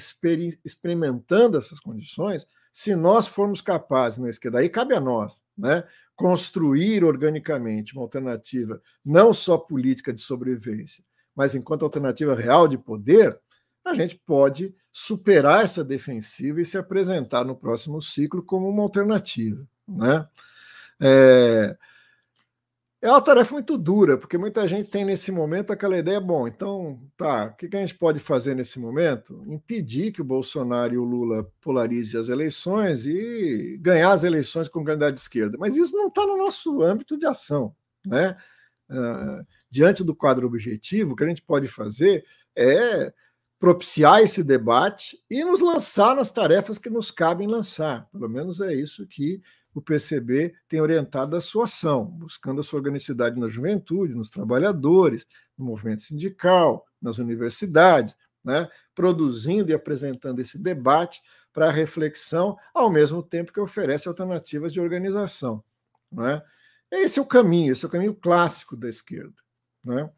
experimentando essas condições, se nós formos capazes na esquerda, aí cabe a nós, né, construir organicamente uma alternativa, não só política de sobrevivência, mas enquanto alternativa real de poder, a gente pode superar essa defensiva e se apresentar no próximo ciclo como uma alternativa. Né? É, é uma tarefa muito dura, porque muita gente tem nesse momento aquela ideia, bom, então, tá, o que a gente pode fazer nesse momento? Impedir que o Bolsonaro e o Lula polarizem as eleições e ganhar as eleições com candidato de esquerda. Mas isso não está no nosso âmbito de ação. Né? Uh, diante do quadro objetivo, o que a gente pode fazer é propiciar esse debate e nos lançar nas tarefas que nos cabem lançar. Pelo menos é isso que o PCB tem orientado a sua ação, buscando a sua organicidade na juventude, nos trabalhadores, no movimento sindical, nas universidades, né? produzindo e apresentando esse debate para reflexão, ao mesmo tempo que oferece alternativas de organização. Né? Esse é o caminho, esse é o caminho clássico da esquerda. Né?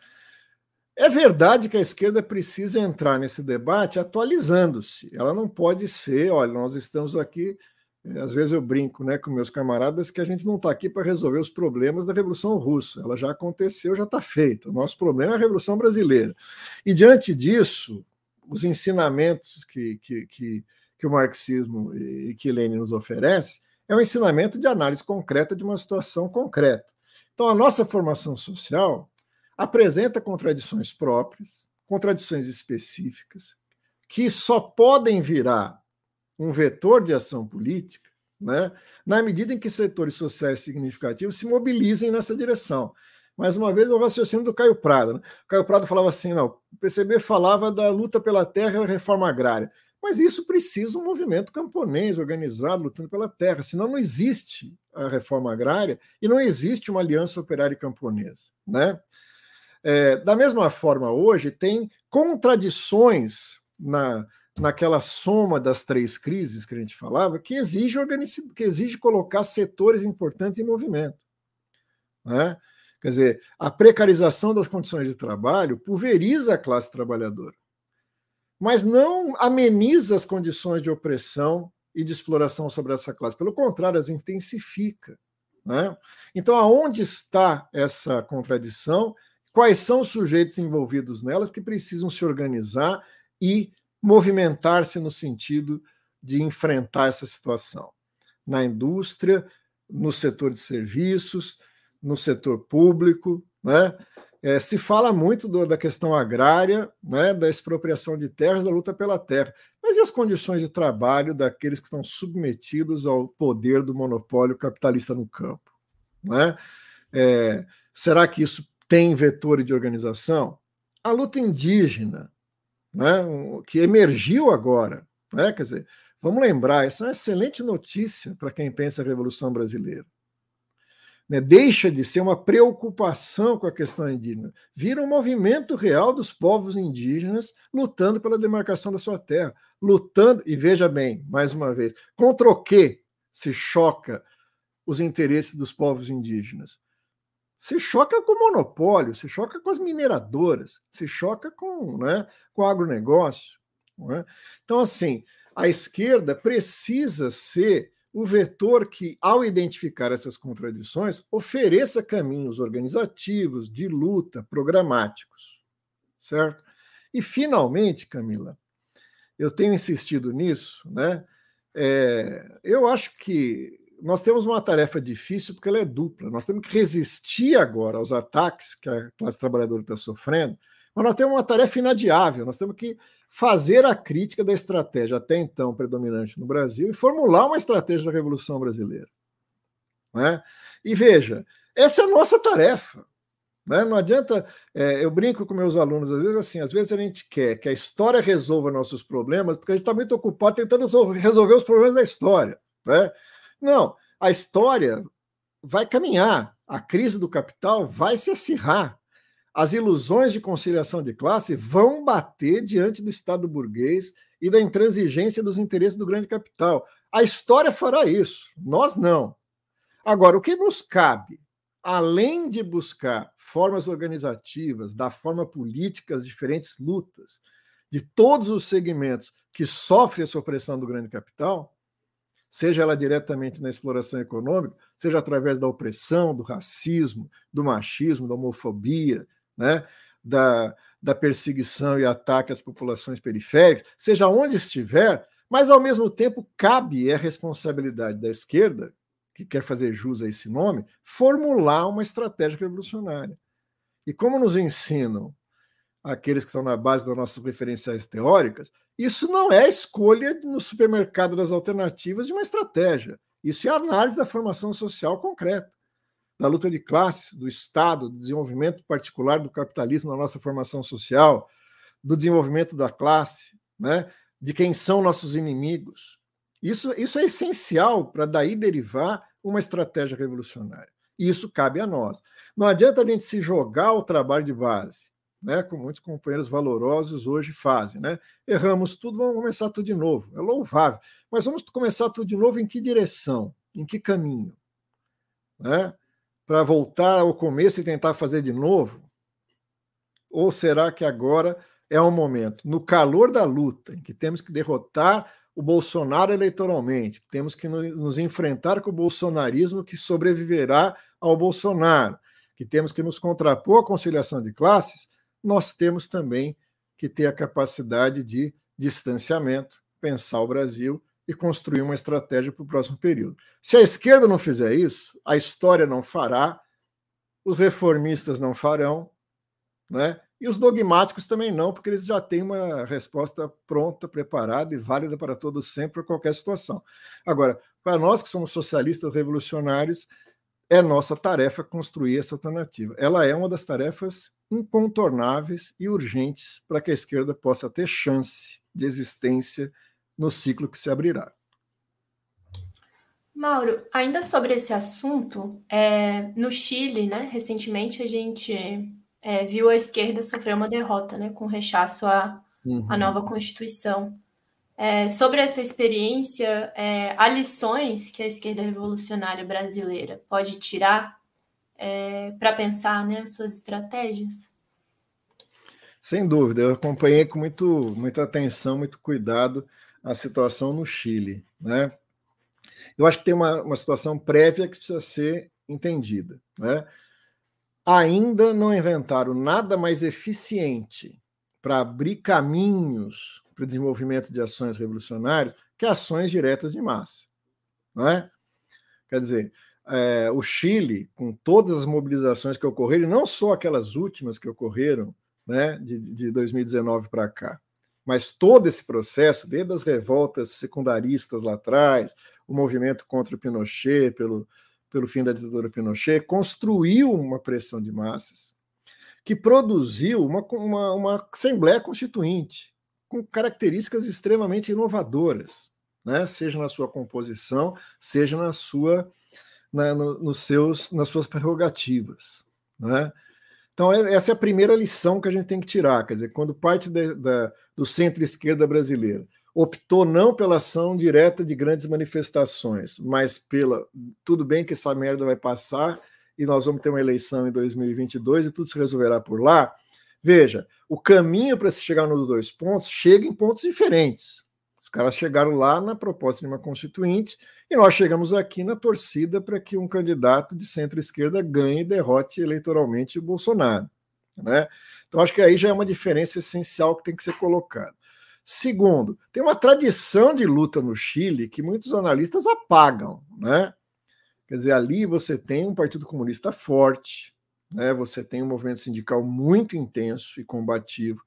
É verdade que a esquerda precisa entrar nesse debate atualizando-se. Ela não pode ser, olha, nós estamos aqui às vezes eu brinco né, com meus camaradas que a gente não está aqui para resolver os problemas da Revolução Russa. Ela já aconteceu, já está feita. O nosso problema é a Revolução Brasileira. E diante disso, os ensinamentos que, que, que, que o marxismo e que Lenin nos oferece é um ensinamento de análise concreta de uma situação concreta. Então, a nossa formação social apresenta contradições próprias, contradições específicas, que só podem virar um vetor de ação política, né, na medida em que setores sociais significativos se mobilizem nessa direção. Mais uma vez, o raciocínio do Caio Prado. Né? O Caio Prado falava assim: não, o PCB falava da luta pela terra e reforma agrária. Mas isso precisa um movimento camponês organizado lutando pela terra, senão não existe a reforma agrária e não existe uma aliança operária camponesa. Né? É, da mesma forma, hoje, tem contradições na, naquela soma das três crises que a gente falava, que exige, que exige colocar setores importantes em movimento. Né? Quer dizer, a precarização das condições de trabalho pulveriza a classe trabalhadora, mas não ameniza as condições de opressão e de exploração sobre essa classe. Pelo contrário, as intensifica. Né? Então, aonde está essa contradição? Quais são os sujeitos envolvidos nelas que precisam se organizar e movimentar-se no sentido de enfrentar essa situação. Na indústria, no setor de serviços, no setor público, né? É, se fala muito do, da questão agrária, né, da expropriação de terras, da luta pela terra. Mas e as condições de trabalho daqueles que estão submetidos ao poder do monopólio capitalista no campo? Né? É, será que isso tem vetor de organização? A luta indígena, né, que emergiu agora. Né? Quer dizer, vamos lembrar, essa é uma excelente notícia para quem pensa a Revolução Brasileira. Né, deixa de ser uma preocupação com a questão indígena, vira um movimento real dos povos indígenas lutando pela demarcação da sua terra, lutando, e veja bem, mais uma vez, contra o que se choca os interesses dos povos indígenas? Se choca com o monopólio, se choca com as mineradoras, se choca com, né, com o agronegócio. É? Então, assim, a esquerda precisa ser o vetor que, ao identificar essas contradições, ofereça caminhos organizativos, de luta, programáticos. Certo? E, finalmente, Camila, eu tenho insistido nisso, né? É, eu acho que nós temos uma tarefa difícil porque ela é dupla. Nós temos que resistir agora aos ataques que a classe trabalhadora está sofrendo, mas nós temos uma tarefa inadiável. Nós temos que fazer a crítica da estratégia até então predominante no Brasil e formular uma estratégia da Revolução Brasileira. Né? E veja, essa é a nossa tarefa. Né? Não adianta, é, eu brinco com meus alunos às vezes assim, às vezes a gente quer que a história resolva nossos problemas, porque a gente está muito ocupado tentando resolver os problemas da história. Né? Não, a história vai caminhar, a crise do capital vai se acirrar. As ilusões de conciliação de classe vão bater diante do Estado burguês e da intransigência dos interesses do grande capital. A história fará isso, nós não. Agora, o que nos cabe, além de buscar formas organizativas, da forma política as diferentes lutas de todos os segmentos que sofrem essa opressão do grande capital, seja ela diretamente na exploração econômica, seja através da opressão, do racismo, do machismo, da homofobia, né? da, da perseguição e ataque às populações periféricas, seja onde estiver, mas ao mesmo tempo cabe a responsabilidade da esquerda, que quer fazer jus a esse nome, formular uma estratégia revolucionária. E como nos ensinam aqueles que estão na base das nossas referenciais teóricas, isso não é escolha no supermercado das alternativas de uma estratégia. Isso é análise da formação social concreta, da luta de classes, do Estado, do desenvolvimento particular do capitalismo na nossa formação social, do desenvolvimento da classe, né? de quem são nossos inimigos. Isso, isso é essencial para daí derivar uma estratégia revolucionária. E isso cabe a nós. Não adianta a gente se jogar ao trabalho de base, né, como muitos companheiros valorosos hoje fazem. Né? Erramos tudo, vamos começar tudo de novo. É louvável. Mas vamos começar tudo de novo em que direção? Em que caminho? Né? Para voltar ao começo e tentar fazer de novo? Ou será que agora é um momento, no calor da luta, em que temos que derrotar o Bolsonaro eleitoralmente, temos que nos enfrentar com o bolsonarismo que sobreviverá ao Bolsonaro, que temos que nos contrapor à conciliação de classes, nós temos também que ter a capacidade de distanciamento, pensar o Brasil e construir uma estratégia para o próximo período. Se a esquerda não fizer isso, a história não fará, os reformistas não farão, né? E os dogmáticos também não, porque eles já têm uma resposta pronta, preparada e válida para todos sempre, para qualquer situação. Agora, para nós que somos socialistas revolucionários, é nossa tarefa construir essa alternativa. Ela é uma das tarefas incontornáveis e urgentes para que a esquerda possa ter chance de existência no ciclo que se abrirá. Mauro, ainda sobre esse assunto, é, no Chile, né, recentemente a gente é, viu a esquerda sofrer uma derrota, né, com rechaço à, uhum. à nova Constituição. É, sobre essa experiência, é, há lições que a esquerda revolucionária brasileira pode tirar é, para pensar né, suas estratégias? Sem dúvida, eu acompanhei com muito, muita atenção, muito cuidado a situação no Chile. Né? Eu acho que tem uma, uma situação prévia que precisa ser entendida. Né? ainda não inventaram nada mais eficiente para abrir caminhos para o desenvolvimento de ações revolucionárias que ações diretas de massa. Não é? Quer dizer, é, o Chile, com todas as mobilizações que ocorreram, não só aquelas últimas que ocorreram né, de, de 2019 para cá, mas todo esse processo, desde as revoltas secundaristas lá atrás, o movimento contra o Pinochet, pelo, pelo fim da ditadura Pinochet, construiu uma pressão de massas que produziu uma, uma, uma Assembleia Constituinte com características extremamente inovadoras, né? seja na sua composição, seja na sua, na, no, nos seus, nas suas prerrogativas. Né? Então, essa é a primeira lição que a gente tem que tirar, quer dizer, quando parte de, da, do centro-esquerda brasileiro optou não pela ação direta de grandes manifestações, mas pela. Tudo bem que essa merda vai passar e nós vamos ter uma eleição em 2022 e tudo se resolverá por lá. Veja, o caminho para se chegar nos dois pontos chega em pontos diferentes. Os caras chegaram lá na proposta de uma constituinte e nós chegamos aqui na torcida para que um candidato de centro-esquerda ganhe e derrote eleitoralmente o Bolsonaro. Né? Então, acho que aí já é uma diferença essencial que tem que ser colocada. Segundo, tem uma tradição de luta no Chile que muitos analistas apagam, né? Quer dizer, ali você tem um Partido Comunista forte, né? Você tem um movimento sindical muito intenso e combativo.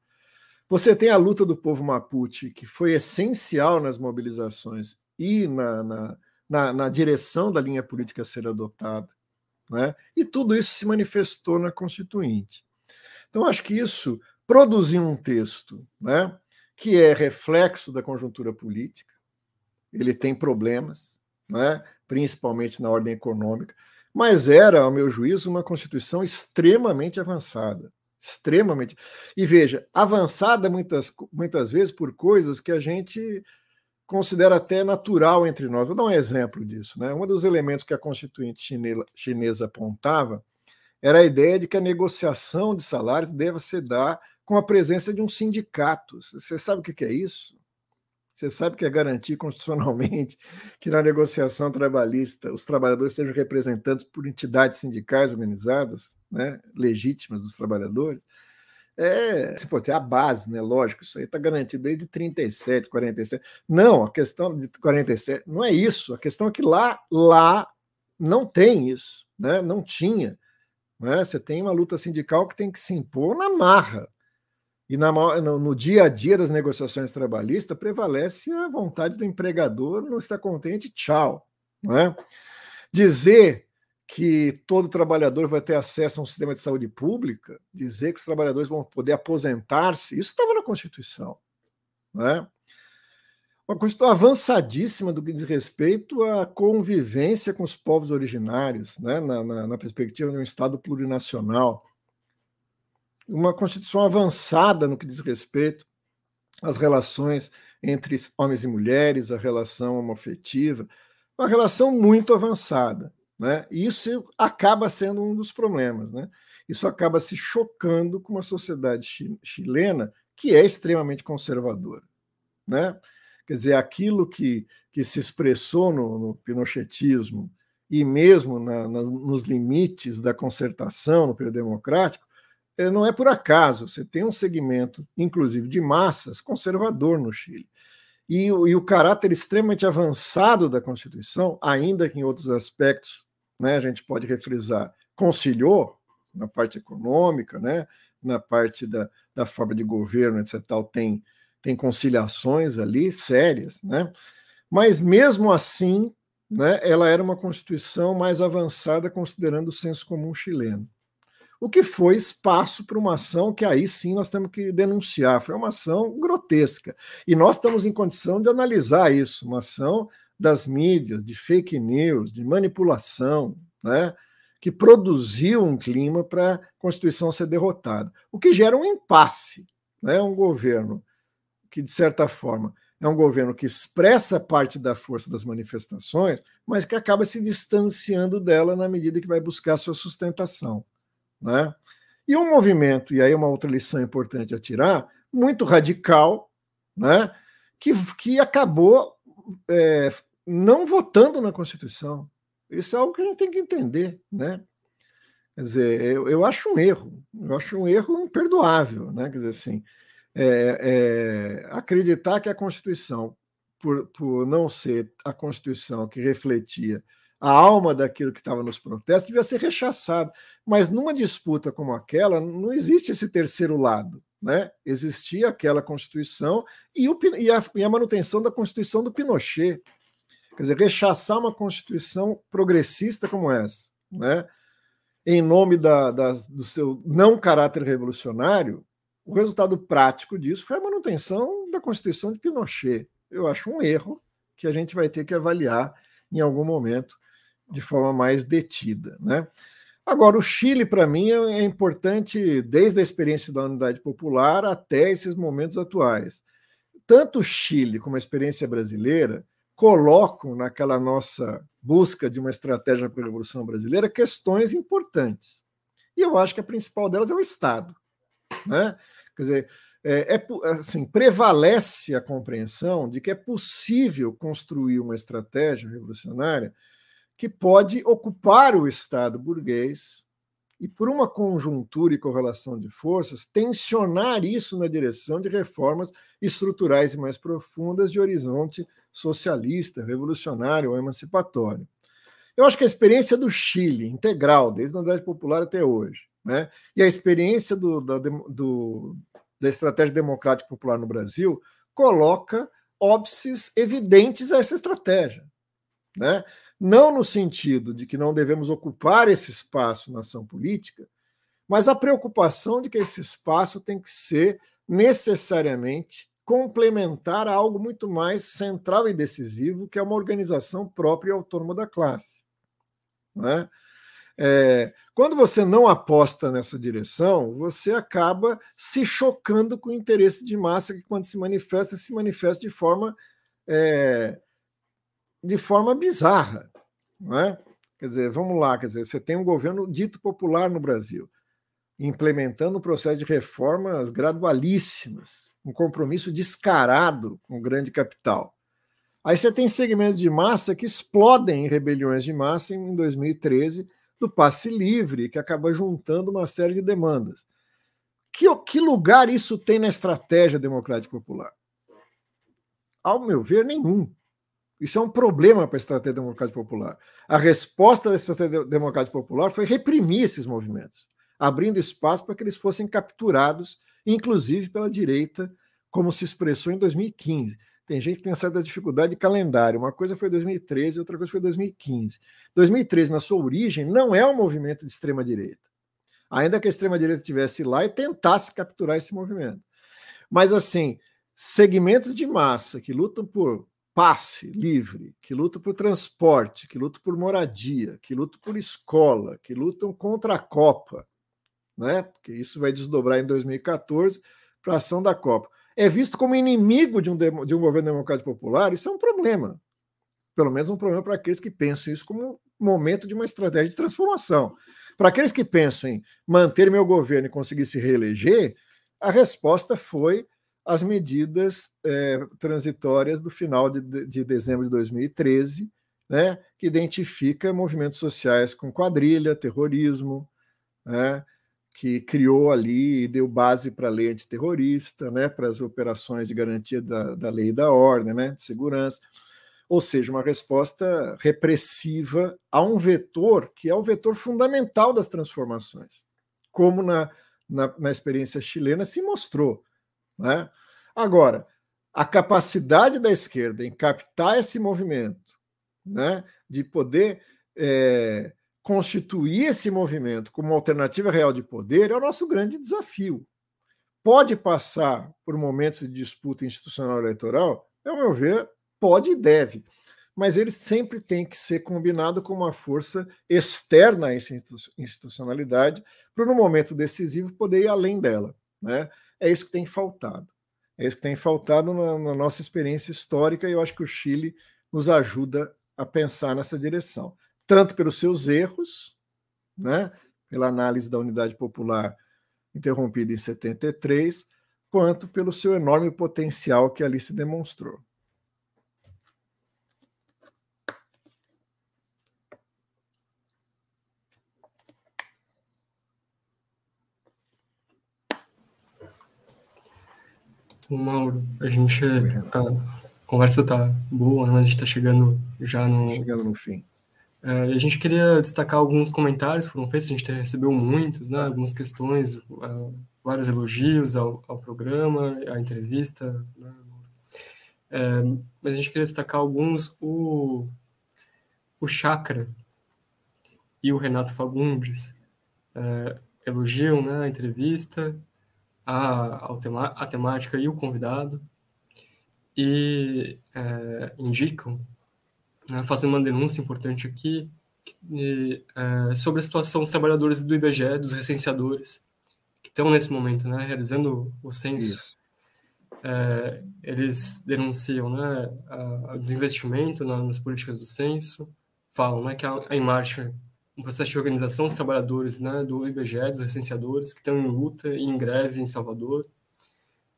Você tem a luta do povo Mapuche, que foi essencial nas mobilizações e na, na, na, na direção da linha política a ser adotada. Né? E tudo isso se manifestou na Constituinte. Então, acho que isso produziu um texto né, que é reflexo da conjuntura política. Ele tem problemas, né? principalmente na ordem econômica, mas era, ao meu juízo, uma Constituição extremamente avançada. Extremamente. E veja, avançada muitas, muitas vezes por coisas que a gente considera até natural entre nós. Vou dar um exemplo disso. Né? Um dos elementos que a Constituinte chinesa, apontava era a ideia de que a negociação de salários deve se dar com a presença de um sindicato. Você sabe o que é isso? Você sabe que é garantir constitucionalmente <laughs> que na negociação trabalhista os trabalhadores sejam representados por entidades sindicais organizadas, né, legítimas dos trabalhadores? é, se pode ter a base, né? Lógico, isso aí está garantido desde 37, 47. Não, a questão de 47 não é isso. A questão é que lá, lá não tem isso, né? Não tinha. Né? Você tem uma luta sindical que tem que se impor na marra. E na, no, no, dia a dia das negociações trabalhistas prevalece a vontade do empregador, não está contente, tchau. Né? Dizer que todo trabalhador vai ter acesso a um sistema de saúde pública, dizer que os trabalhadores vão poder aposentar-se, isso estava na Constituição. Né? Uma Constituição avançadíssima do que diz respeito à convivência com os povos originários, né? na, na, na perspectiva de um Estado plurinacional. Uma Constituição avançada no que diz respeito às relações entre homens e mulheres, a relação homoafetiva, uma relação muito avançada. Né? E isso acaba sendo um dos problemas. Né? Isso acaba se chocando com uma sociedade chilena que é extremamente conservadora. Né? Quer dizer, aquilo que, que se expressou no, no pinochetismo e mesmo na, na, nos limites da concertação no período democrático, não é por acaso. Você tem um segmento, inclusive de massas, conservador no Chile. E, e, o caráter extremamente avançado da Constituição, ainda que em outros aspectos né, a gente pode refrisar, conciliou na parte econômica, né, na parte da, da forma de governo, etc. Tal, tem, tem conciliações ali sérias, né? mas mesmo assim, né, ela era uma constituição mais avançada considerando o senso comum chileno. O que foi espaço para uma ação que aí sim nós temos que denunciar. Foi uma ação grotesca. E nós estamos em condição de analisar isso, uma ação das mídias, de fake news, de manipulação, né, que produziu um clima para a Constituição ser derrotada, o que gera um impasse. Né, um governo que, de certa forma, é um governo que expressa parte da força das manifestações, mas que acaba se distanciando dela na medida que vai buscar sua sustentação. Né? E um movimento, e aí uma outra lição importante a tirar, muito radical, né? que, que acabou é, não votando na Constituição. Isso é algo que a gente tem que entender, né? Quer dizer, eu, eu acho um erro, eu acho um erro imperdoável, né? Quer dizer, assim, é, é, acreditar que a Constituição, por, por não ser a Constituição que refletia a alma daquilo que estava nos protestos, devia ser rechaçada. Mas numa disputa como aquela, não existe esse terceiro lado. Né? Existia aquela Constituição e, o, e, a, e a manutenção da Constituição do Pinochet. Quer dizer, rechaçar uma Constituição progressista como essa, né? em nome da, da, do seu não caráter revolucionário, o resultado prático disso foi a manutenção da Constituição de Pinochet. Eu acho um erro que a gente vai ter que avaliar em algum momento de forma mais detida. Né? Agora, o Chile, para mim, é importante desde a experiência da Unidade Popular até esses momentos atuais. Tanto o Chile como a experiência brasileira colocam naquela nossa busca de uma estratégia para a Revolução Brasileira questões importantes. E eu acho que a principal delas é o Estado. Né? Quer dizer, é, é, assim, prevalece a compreensão de que é possível construir uma estratégia revolucionária que pode ocupar o Estado burguês e, por uma conjuntura e correlação de forças, tensionar isso na direção de reformas estruturais e mais profundas de horizonte socialista, revolucionário ou emancipatório. Eu acho que a experiência do Chile, integral, desde a Unidade Popular até hoje, né, e a experiência do, da, do, da estratégia democrática popular no Brasil, coloca óbices evidentes a essa estratégia. Né? Não no sentido de que não devemos ocupar esse espaço na ação política, mas a preocupação de que esse espaço tem que ser necessariamente complementar a algo muito mais central e decisivo, que é uma organização própria e autônoma da classe. Né? É, quando você não aposta nessa direção, você acaba se chocando com o interesse de massa que, quando se manifesta, se manifesta de forma, é, de forma bizarra. Não é? Quer dizer, vamos lá, quer dizer, você tem um governo dito popular no Brasil, implementando um processo de reformas gradualíssimas, um compromisso descarado com o grande capital. Aí você tem segmentos de massa que explodem em rebeliões de massa em 2013, do passe livre, que acaba juntando uma série de demandas. que, que lugar isso tem na estratégia democrática popular? Ao meu ver, nenhum. Isso é um problema para a estratégia democrática popular. A resposta da estratégia democrática popular foi reprimir esses movimentos, abrindo espaço para que eles fossem capturados, inclusive pela direita, como se expressou em 2015. Tem gente que tem certa dificuldade de calendário. Uma coisa foi 2013, outra coisa foi 2015. 2013, na sua origem, não é um movimento de extrema direita. Ainda que a extrema direita estivesse lá e tentasse capturar esse movimento. Mas assim, segmentos de massa que lutam por passe livre, que lutam por transporte, que lutam por moradia, que lutam por escola, que lutam contra a Copa, né? Porque isso vai desdobrar em 2014 para a ação da Copa. É visto como inimigo de um, de um governo democrático popular, isso é um problema. Pelo menos um problema para aqueles que pensam isso como momento de uma estratégia de transformação. Para aqueles que pensam em manter meu governo e conseguir se reeleger, a resposta foi as medidas é, transitórias do final de, de dezembro de 2013, né, que identifica movimentos sociais com quadrilha, terrorismo, né, que criou ali e deu base para a lei antiterrorista, né, para as operações de garantia da, da lei e da ordem, né, de segurança. Ou seja, uma resposta repressiva a um vetor que é o vetor fundamental das transformações, como na, na, na experiência chilena se mostrou. Né? Agora, a capacidade da esquerda em captar esse movimento, né, de poder é, constituir esse movimento como alternativa real de poder, é o nosso grande desafio. Pode passar por momentos de disputa institucional eleitoral? Ao meu ver, pode e deve, mas ele sempre tem que ser combinado com uma força externa a essa institucionalidade, para no momento decisivo poder ir além dela. Né? É isso que tem faltado. É isso que tem faltado na, na nossa experiência histórica e eu acho que o Chile nos ajuda a pensar nessa direção, tanto pelos seus erros, né, pela análise da unidade popular interrompida em 73, quanto pelo seu enorme potencial que ali se demonstrou. Mauro, a gente. A conversa tá boa, né? mas a gente tá chegando já no. Chegando no fim. É, a gente queria destacar alguns comentários que foram feitos, a gente recebeu muitos, né? Algumas questões, uh, vários elogios ao, ao programa, à entrevista. Né? É, mas a gente queria destacar alguns. O, o Chakra e o Renato Fagundes é, elogiam né, a entrevista a, a, temática e o convidado e é, indicam, né, fazem uma denúncia importante aqui e, é, sobre a situação dos trabalhadores do IBGE, dos recenseadores, que estão nesse momento né, realizando o censo. É, eles denunciam né, o desinvestimento nas políticas do censo, falam né, que a, a em marcha um processo de organização dos trabalhadores né, do IBGE, dos licenciadores, que estão em luta e em greve em Salvador.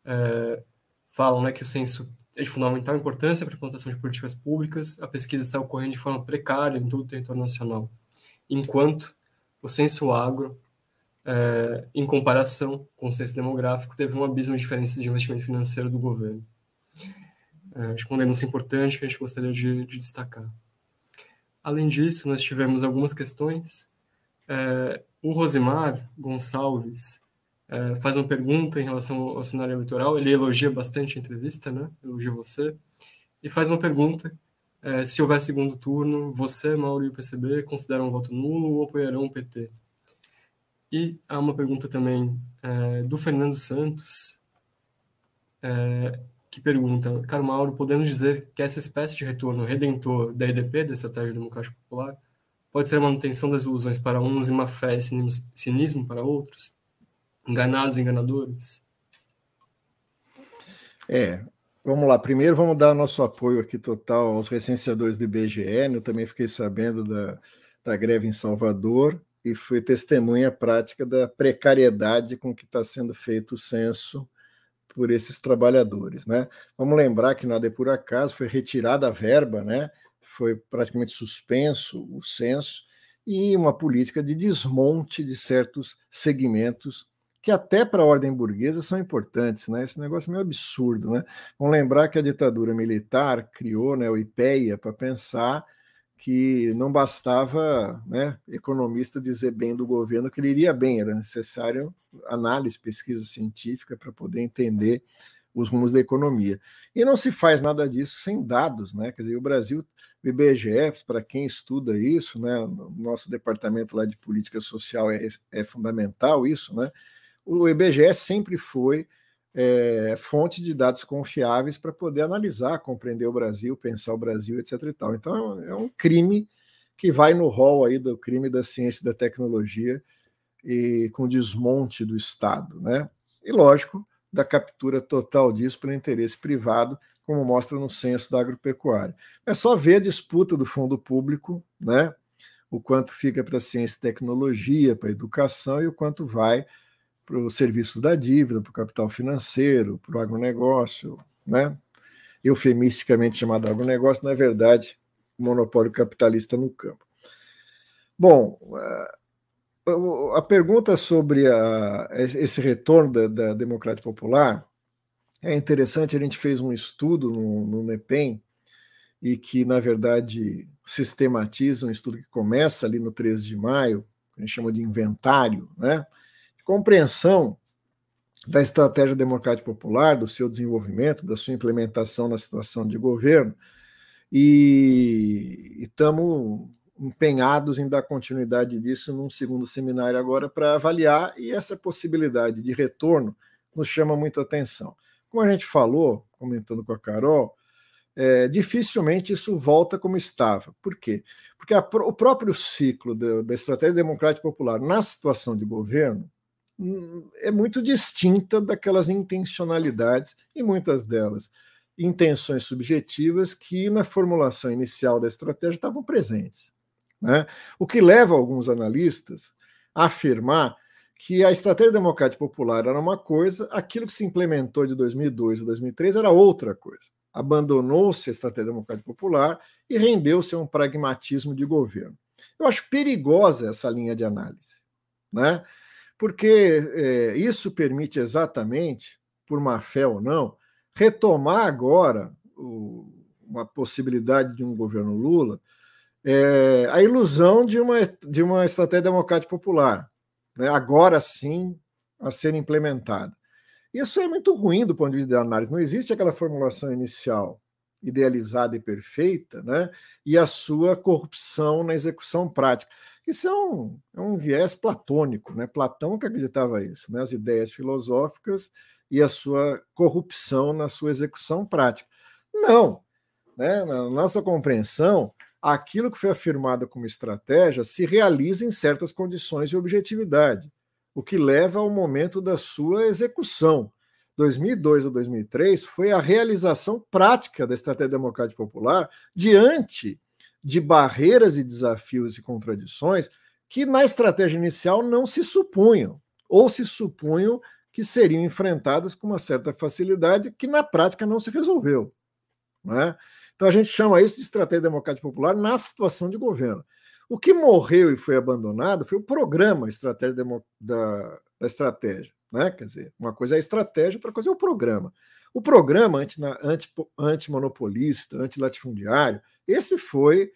É, falam né, que o censo é de fundamental importância para a implantação de políticas públicas, a pesquisa está ocorrendo de forma precária em todo o território nacional, enquanto o censo agro, é, em comparação com o censo demográfico, teve um abismo de diferença de investimento financeiro do governo. É, acho que uma denúncia importante que a gente gostaria de, de destacar. Além disso, nós tivemos algumas questões. É, o Rosimar Gonçalves é, faz uma pergunta em relação ao cenário eleitoral. Ele elogia bastante a entrevista, né? Elogia você. E faz uma pergunta: é, se houver segundo turno, você, Mauro e o PCB consideram um voto nulo ou apoiarão o PT? E há uma pergunta também é, do Fernando Santos, é, que pergunta, Caro Mauro, podemos dizer que essa espécie de retorno redentor da EDP, da Estratégia Democrática Popular, pode ser a manutenção das ilusões para uns e uma fé e cinismo para outros? Enganados e enganadores? É, vamos lá. Primeiro vamos dar nosso apoio aqui total aos recenseadores do IBGE. Né? Eu também fiquei sabendo da, da greve em Salvador e fui testemunha prática da precariedade com que está sendo feito o censo por esses trabalhadores. Né? Vamos lembrar que nada é por acaso, foi retirada a verba, né? foi praticamente suspenso o censo, e uma política de desmonte de certos segmentos que até para a ordem burguesa são importantes, né? Esse negócio é meio absurdo, né? Vamos lembrar que a ditadura militar criou né, o IPEA para pensar que não bastava né, economista dizer bem do governo que ele iria bem, era necessário análise, pesquisa científica para poder entender os rumos da economia. E não se faz nada disso sem dados, né? Quer dizer, o Brasil, o IBGE, para quem estuda isso, né, o nosso departamento lá de política social é, é fundamental isso, né? O IBGE sempre foi é, fonte de dados confiáveis para poder analisar, compreender o Brasil, pensar o Brasil, etc. E tal. Então é um crime que vai no rol aí do crime da ciência e da tecnologia e com desmonte do Estado, né? E lógico, da captura total disso pelo interesse privado, como mostra no censo da agropecuária. É só ver a disputa do fundo público, né? O quanto fica para ciência e tecnologia, para educação e o quanto vai para os serviços da dívida, para o capital financeiro, para o agronegócio, né? eufemisticamente chamado agronegócio, na verdade, monopólio capitalista no campo. Bom, a pergunta sobre a, esse retorno da, da democracia popular é interessante. A gente fez um estudo no, no NEPEM e que, na verdade, sistematiza um estudo que começa ali no 13 de maio, que a gente chama de inventário, né? Compreensão da estratégia democrática popular, do seu desenvolvimento, da sua implementação na situação de governo, e estamos empenhados em dar continuidade disso num segundo seminário agora para avaliar, e essa possibilidade de retorno nos chama muito atenção. Como a gente falou, comentando com a Carol, é, dificilmente isso volta como estava. Por quê? Porque a, o próprio ciclo da, da estratégia democrática popular na situação de governo é muito distinta daquelas intencionalidades, e muitas delas intenções subjetivas que na formulação inicial da estratégia estavam presentes. Né? O que leva alguns analistas a afirmar que a estratégia democrática popular era uma coisa, aquilo que se implementou de 2002 a 2003 era outra coisa. Abandonou-se a estratégia democrática popular e rendeu-se a um pragmatismo de governo. Eu acho perigosa essa linha de análise. Né? Porque é, isso permite exatamente, por má fé ou não, retomar agora o, uma possibilidade de um governo Lula, é, a ilusão de uma, de uma estratégia democrática popular, né, agora sim a ser implementada. Isso é muito ruim do ponto de vista da análise. Não existe aquela formulação inicial idealizada e perfeita, né, e a sua corrupção na execução prática. Isso é um, é um viés platônico, né? Platão que acreditava isso, né? as ideias filosóficas e a sua corrupção na sua execução prática. Não, né? na nossa compreensão, aquilo que foi afirmado como estratégia se realiza em certas condições de objetividade, o que leva ao momento da sua execução. 2002 a 2003 foi a realização prática da estratégia democrática popular diante de barreiras e desafios e contradições que na estratégia inicial não se supunham, ou se supunham que seriam enfrentadas com uma certa facilidade, que na prática não se resolveu. Né? Então a gente chama isso de estratégia democrática popular na situação de governo. O que morreu e foi abandonado foi o programa estratégia da, da estratégia. Né? Quer dizer, uma coisa é a estratégia, outra coisa é o programa. O programa antimonopolista, anti, antilatifundiário, esse foi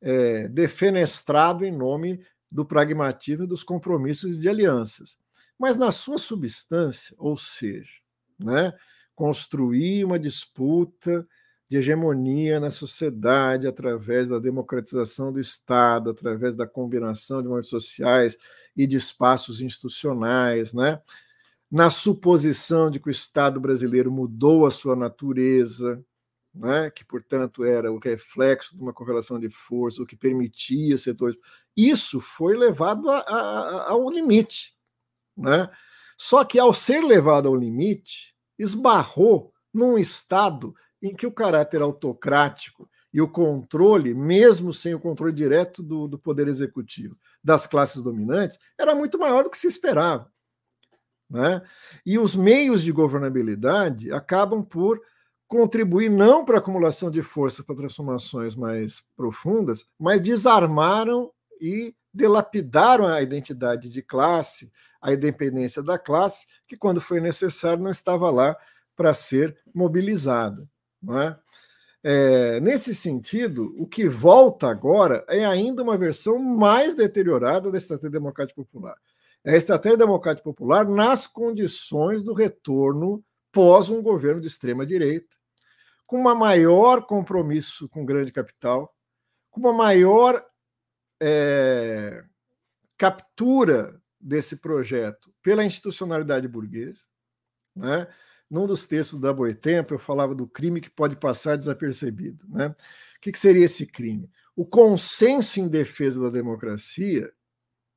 é, defenestrado em nome do pragmatismo e dos compromissos de alianças. Mas na sua substância, ou seja, né, construir uma disputa de hegemonia na sociedade através da democratização do Estado, através da combinação de movimentos sociais e de espaços institucionais, né? na suposição de que o Estado brasileiro mudou a sua natureza, né, que, portanto, era o reflexo de uma correlação de força, o que permitia setores. Isso foi levado a, a, ao limite. Né? Só que, ao ser levado ao limite, esbarrou num Estado em que o caráter autocrático e o controle, mesmo sem o controle direto do, do poder executivo, das classes dominantes, era muito maior do que se esperava. Né? E os meios de governabilidade acabam por contribuir não para a acumulação de força para transformações mais profundas, mas desarmaram e delapidaram a identidade de classe, a independência da classe, que quando foi necessário não estava lá para ser mobilizada. Não é? É, nesse sentido, o que volta agora é ainda uma versão mais deteriorada da estratégia democrática popular. É a estratégia democrática popular nas condições do retorno pós um governo de extrema direita, com uma maior compromisso com grande capital, com uma maior é, captura desse projeto pela institucionalidade burguesa. Né? Num dos textos da Boitempo, eu falava do crime que pode passar desapercebido. Né? O que, que seria esse crime? O consenso em defesa da democracia,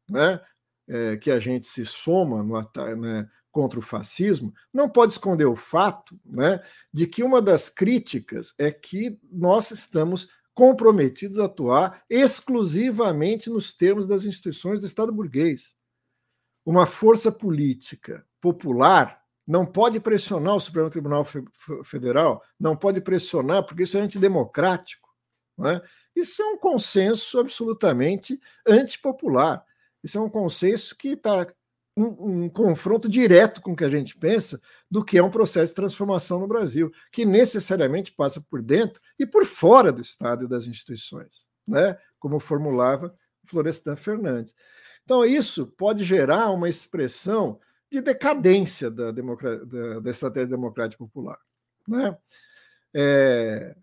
né, é, que a gente se soma no, né, contra o fascismo, não pode esconder o fato né, de que uma das críticas é que nós estamos comprometidos a atuar exclusivamente nos termos das instituições do Estado burguês. Uma força política popular não pode pressionar o Supremo Tribunal Federal, não pode pressionar, porque isso é antidemocrático. Né? Isso é um consenso absolutamente antipopular. Isso é um consenso que está um, um, confronto direto com o que a gente pensa do que é um processo de transformação no Brasil, que necessariamente passa por dentro e por fora do Estado e das instituições, né? como formulava Florestan Fernandes. Então, isso pode gerar uma expressão de decadência da, da, da estratégia democrática popular. Né? É,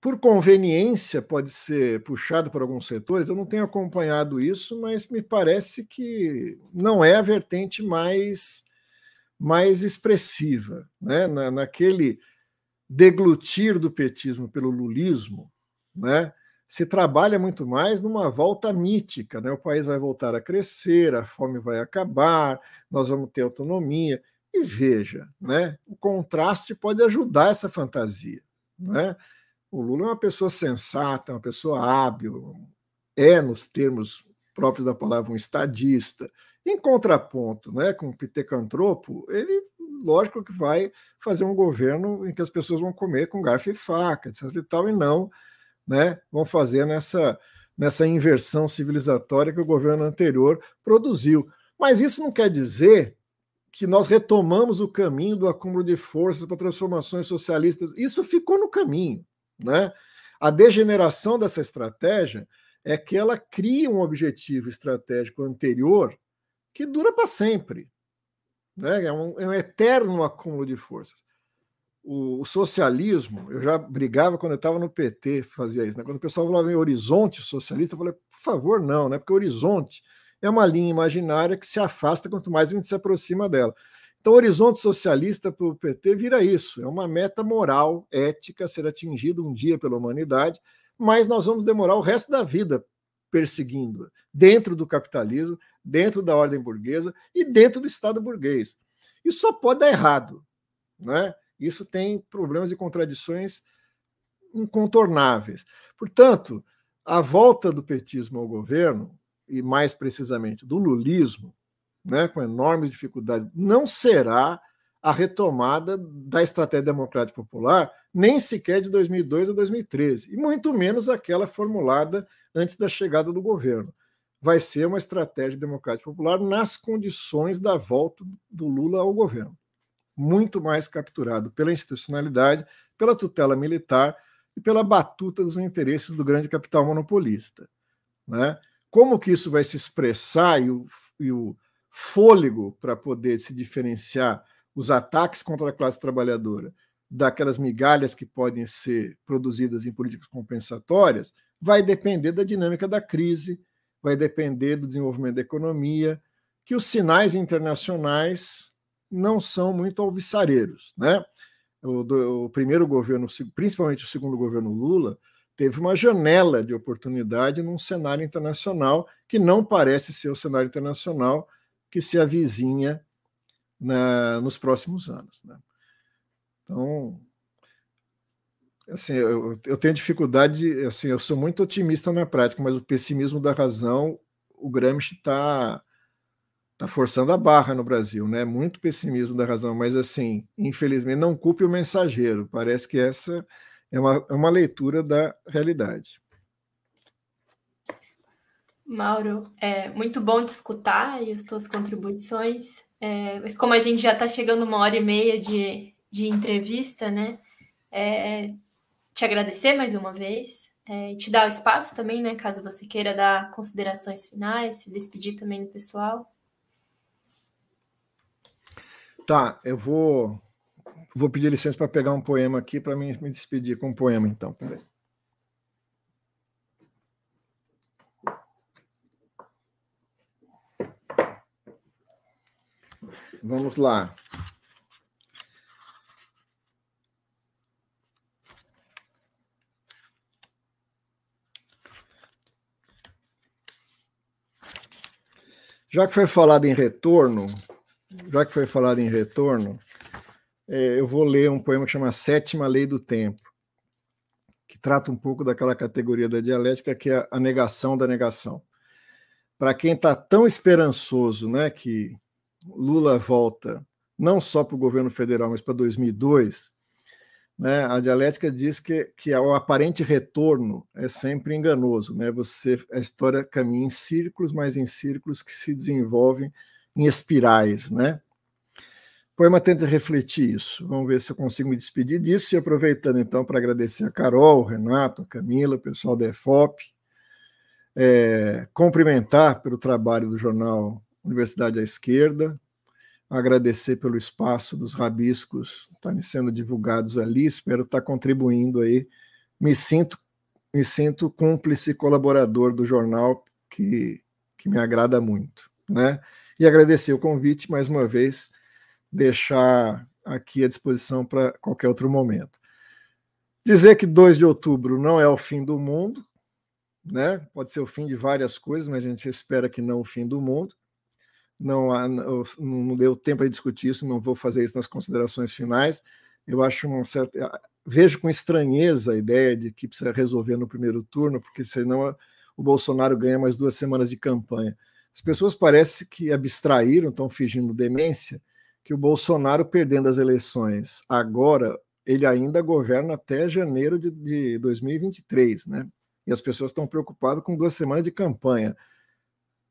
por conveniência, pode ser puxado por alguns setores. Eu não tenho acompanhado isso, mas me parece que não é a vertente mais, mais expressiva. Né? Na, naquele deglutir do petismo pelo lulismo, né? se trabalha muito mais numa volta mítica. Né? O país vai voltar a crescer, a fome vai acabar, nós vamos ter autonomia. E veja, né? o contraste pode ajudar essa fantasia. Né? O Lula é uma pessoa sensata, uma pessoa hábil, é, nos termos próprios da palavra, um estadista. Em contraponto né, com o Pitecantropo, ele, lógico que vai fazer um governo em que as pessoas vão comer com garfo e faca, etc. e tal, e não né, vão fazer nessa, nessa inversão civilizatória que o governo anterior produziu. Mas isso não quer dizer que nós retomamos o caminho do acúmulo de forças para transformações socialistas. Isso ficou no caminho. Né? A degeneração dessa estratégia é que ela cria um objetivo estratégico anterior que dura para sempre. Né? É, um, é um eterno acúmulo de forças. O, socialismo, eu já brigava quando eu estava no PT, fazia isso. Né? Quando o pessoal falava em horizonte socialista, eu falei, por favor, não, né? porque horizonte é uma linha imaginária que se afasta quanto mais a gente se aproxima dela. Então, horizonte socialista para o PT vira isso: é uma meta moral, ética, ser atingida um dia pela humanidade, mas nós vamos demorar o resto da vida perseguindo dentro do capitalismo, dentro da ordem burguesa e dentro do Estado burguês. Isso só pode dar errado. Né? Isso tem problemas e contradições incontornáveis. Portanto, a volta do petismo ao governo, e mais precisamente do lulismo, né, com enormes dificuldades, não será a retomada da estratégia democrática popular, nem sequer de 2002 a 2013, e muito menos aquela formulada antes da chegada do governo. Vai ser uma estratégia democrática popular nas condições da volta do Lula ao governo. Muito mais capturado pela institucionalidade, pela tutela militar e pela batuta dos interesses do grande capital monopolista. Né? Como que isso vai se expressar e o, e o fôlego para poder se diferenciar os ataques contra a classe trabalhadora daquelas migalhas que podem ser produzidas em políticas compensatórias, vai depender da dinâmica da crise, vai depender do desenvolvimento da economia, que os sinais internacionais não são muito alvissareiros. Né? O, do, o primeiro governo, principalmente o segundo governo Lula, teve uma janela de oportunidade num cenário internacional que não parece ser o cenário internacional que se avizinha na, nos próximos anos. Né? Então, assim, eu, eu, tenho dificuldade, assim, eu sou muito otimista na prática, mas o pessimismo da razão, o Gramsci está tá forçando a barra no Brasil, né? Muito pessimismo da razão, mas assim, infelizmente, não culpe o mensageiro. Parece que essa é uma, é uma leitura da realidade. Mauro, é muito bom te escutar e as tuas contribuições. É, mas como a gente já está chegando uma hora e meia de, de entrevista, né? É, te agradecer mais uma vez é, te dar o espaço também, né? Caso você queira dar considerações finais, se despedir também do pessoal. Tá, eu vou vou pedir licença para pegar um poema aqui para me despedir com um poema, então. Peraí. Vamos lá. Já que foi falado em retorno, já que foi falado em retorno, é, eu vou ler um poema que chama Sétima Lei do Tempo, que trata um pouco daquela categoria da dialética que é a negação da negação. Para quem está tão esperançoso né, que Lula volta não só para o governo federal, mas para 2002, né, a dialética diz que, que o aparente retorno é sempre enganoso. Né? Você, a história caminha em círculos, mas em círculos que se desenvolvem em espirais. Né? O poema tenta refletir isso. Vamos ver se eu consigo me despedir disso. E aproveitando então para agradecer a Carol, o Renato, a Camila, o pessoal da EFOP, é, cumprimentar pelo trabalho do jornal Universidade à Esquerda, agradecer pelo espaço dos rabiscos estarem sendo divulgados ali, espero estar contribuindo aí. Me sinto me sinto cúmplice colaborador do jornal que, que me agrada muito, né? E agradecer o convite mais uma vez, deixar aqui à disposição para qualquer outro momento. Dizer que 2 de outubro não é o fim do mundo, né? Pode ser o fim de várias coisas, mas a gente espera que não o fim do mundo não, não deu tempo de discutir isso, não vou fazer isso nas considerações finais. Eu acho uma certa. Vejo com estranheza a ideia de que precisa resolver no primeiro turno, porque senão o Bolsonaro ganha mais duas semanas de campanha. As pessoas parecem que abstraíram, estão fingindo demência, que o Bolsonaro perdendo as eleições agora, ele ainda governa até janeiro de, de 2023, né? E as pessoas estão preocupadas com duas semanas de campanha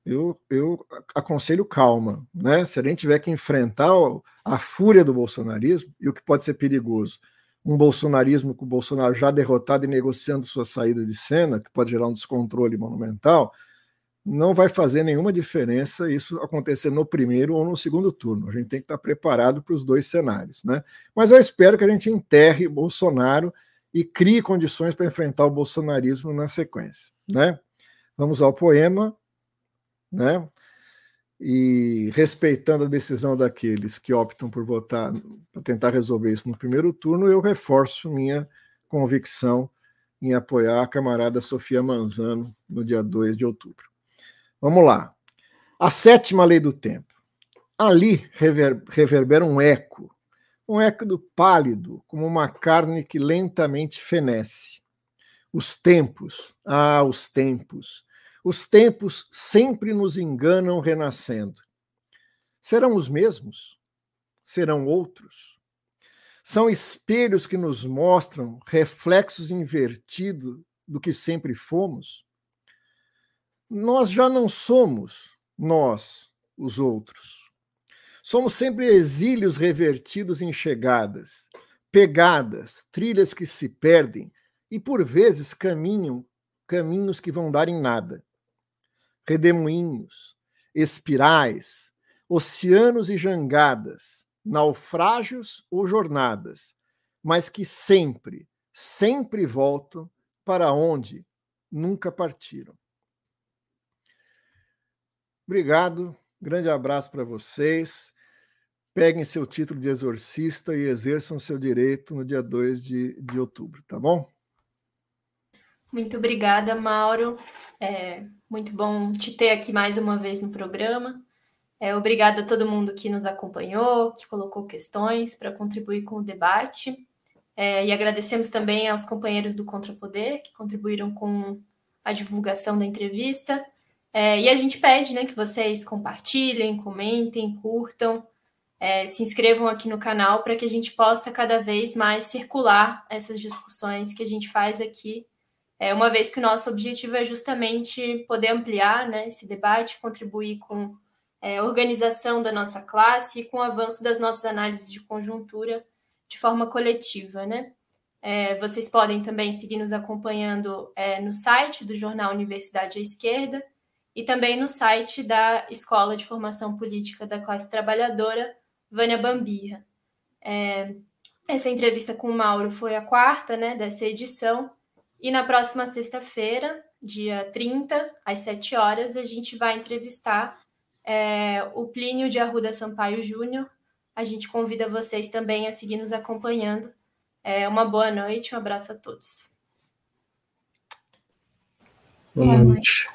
eu, eu aconselho calma, né? Se a gente tiver que enfrentar a fúria do bolsonarismo e o que pode ser perigoso, um bolsonarismo com o Bolsonaro já derrotado e negociando sua saída de cena, que pode gerar um descontrole monumental, não vai fazer nenhuma diferença isso acontecer no primeiro ou no segundo turno. A gente tem que estar preparado para os dois cenários, né? Mas eu espero que a gente enterre Bolsonaro e crie condições para enfrentar o bolsonarismo na sequência, né? Vamos ao poema né? E respeitando a decisão daqueles que optam por votar para tentar resolver isso no primeiro turno, eu reforço minha convicção em apoiar a camarada Sofia Manzano no dia 2 de outubro. Vamos lá. A sétima lei do tempo. Ali rever, reverbera um eco, um eco do pálido, como uma carne que lentamente fenece. Os tempos, ah, os tempos, os tempos sempre nos enganam renascendo. Serão os mesmos? Serão outros? São espelhos que nos mostram reflexos invertidos do que sempre fomos? Nós já não somos nós, os outros. Somos sempre exílios revertidos em chegadas, pegadas, trilhas que se perdem e por vezes caminham caminhos que vão dar em nada redemoinhos, espirais, oceanos e jangadas, naufrágios ou jornadas, mas que sempre, sempre voltam para onde nunca partiram. Obrigado, grande abraço para vocês. Peguem seu título de exorcista e exerçam seu direito no dia 2 de, de outubro, tá bom? Muito obrigada, Mauro. É muito bom te ter aqui mais uma vez no programa. É, obrigada a todo mundo que nos acompanhou, que colocou questões para contribuir com o debate. É, e agradecemos também aos companheiros do Contrapoder que contribuíram com a divulgação da entrevista. É, e a gente pede né, que vocês compartilhem, comentem, curtam, é, se inscrevam aqui no canal para que a gente possa cada vez mais circular essas discussões que a gente faz aqui é, uma vez que o nosso objetivo é justamente poder ampliar né, esse debate, contribuir com é, organização da nossa classe e com o avanço das nossas análises de conjuntura de forma coletiva. Né? É, vocês podem também seguir nos acompanhando é, no site do jornal Universidade à Esquerda e também no site da Escola de Formação Política da Classe Trabalhadora, Vânia Bambirra. É, essa entrevista com o Mauro foi a quarta né, dessa edição, e na próxima sexta-feira, dia 30, às 7 horas, a gente vai entrevistar é, o Plínio de Arruda Sampaio Júnior. A gente convida vocês também a seguir nos acompanhando. É, uma boa noite, um abraço a todos. Boa noite.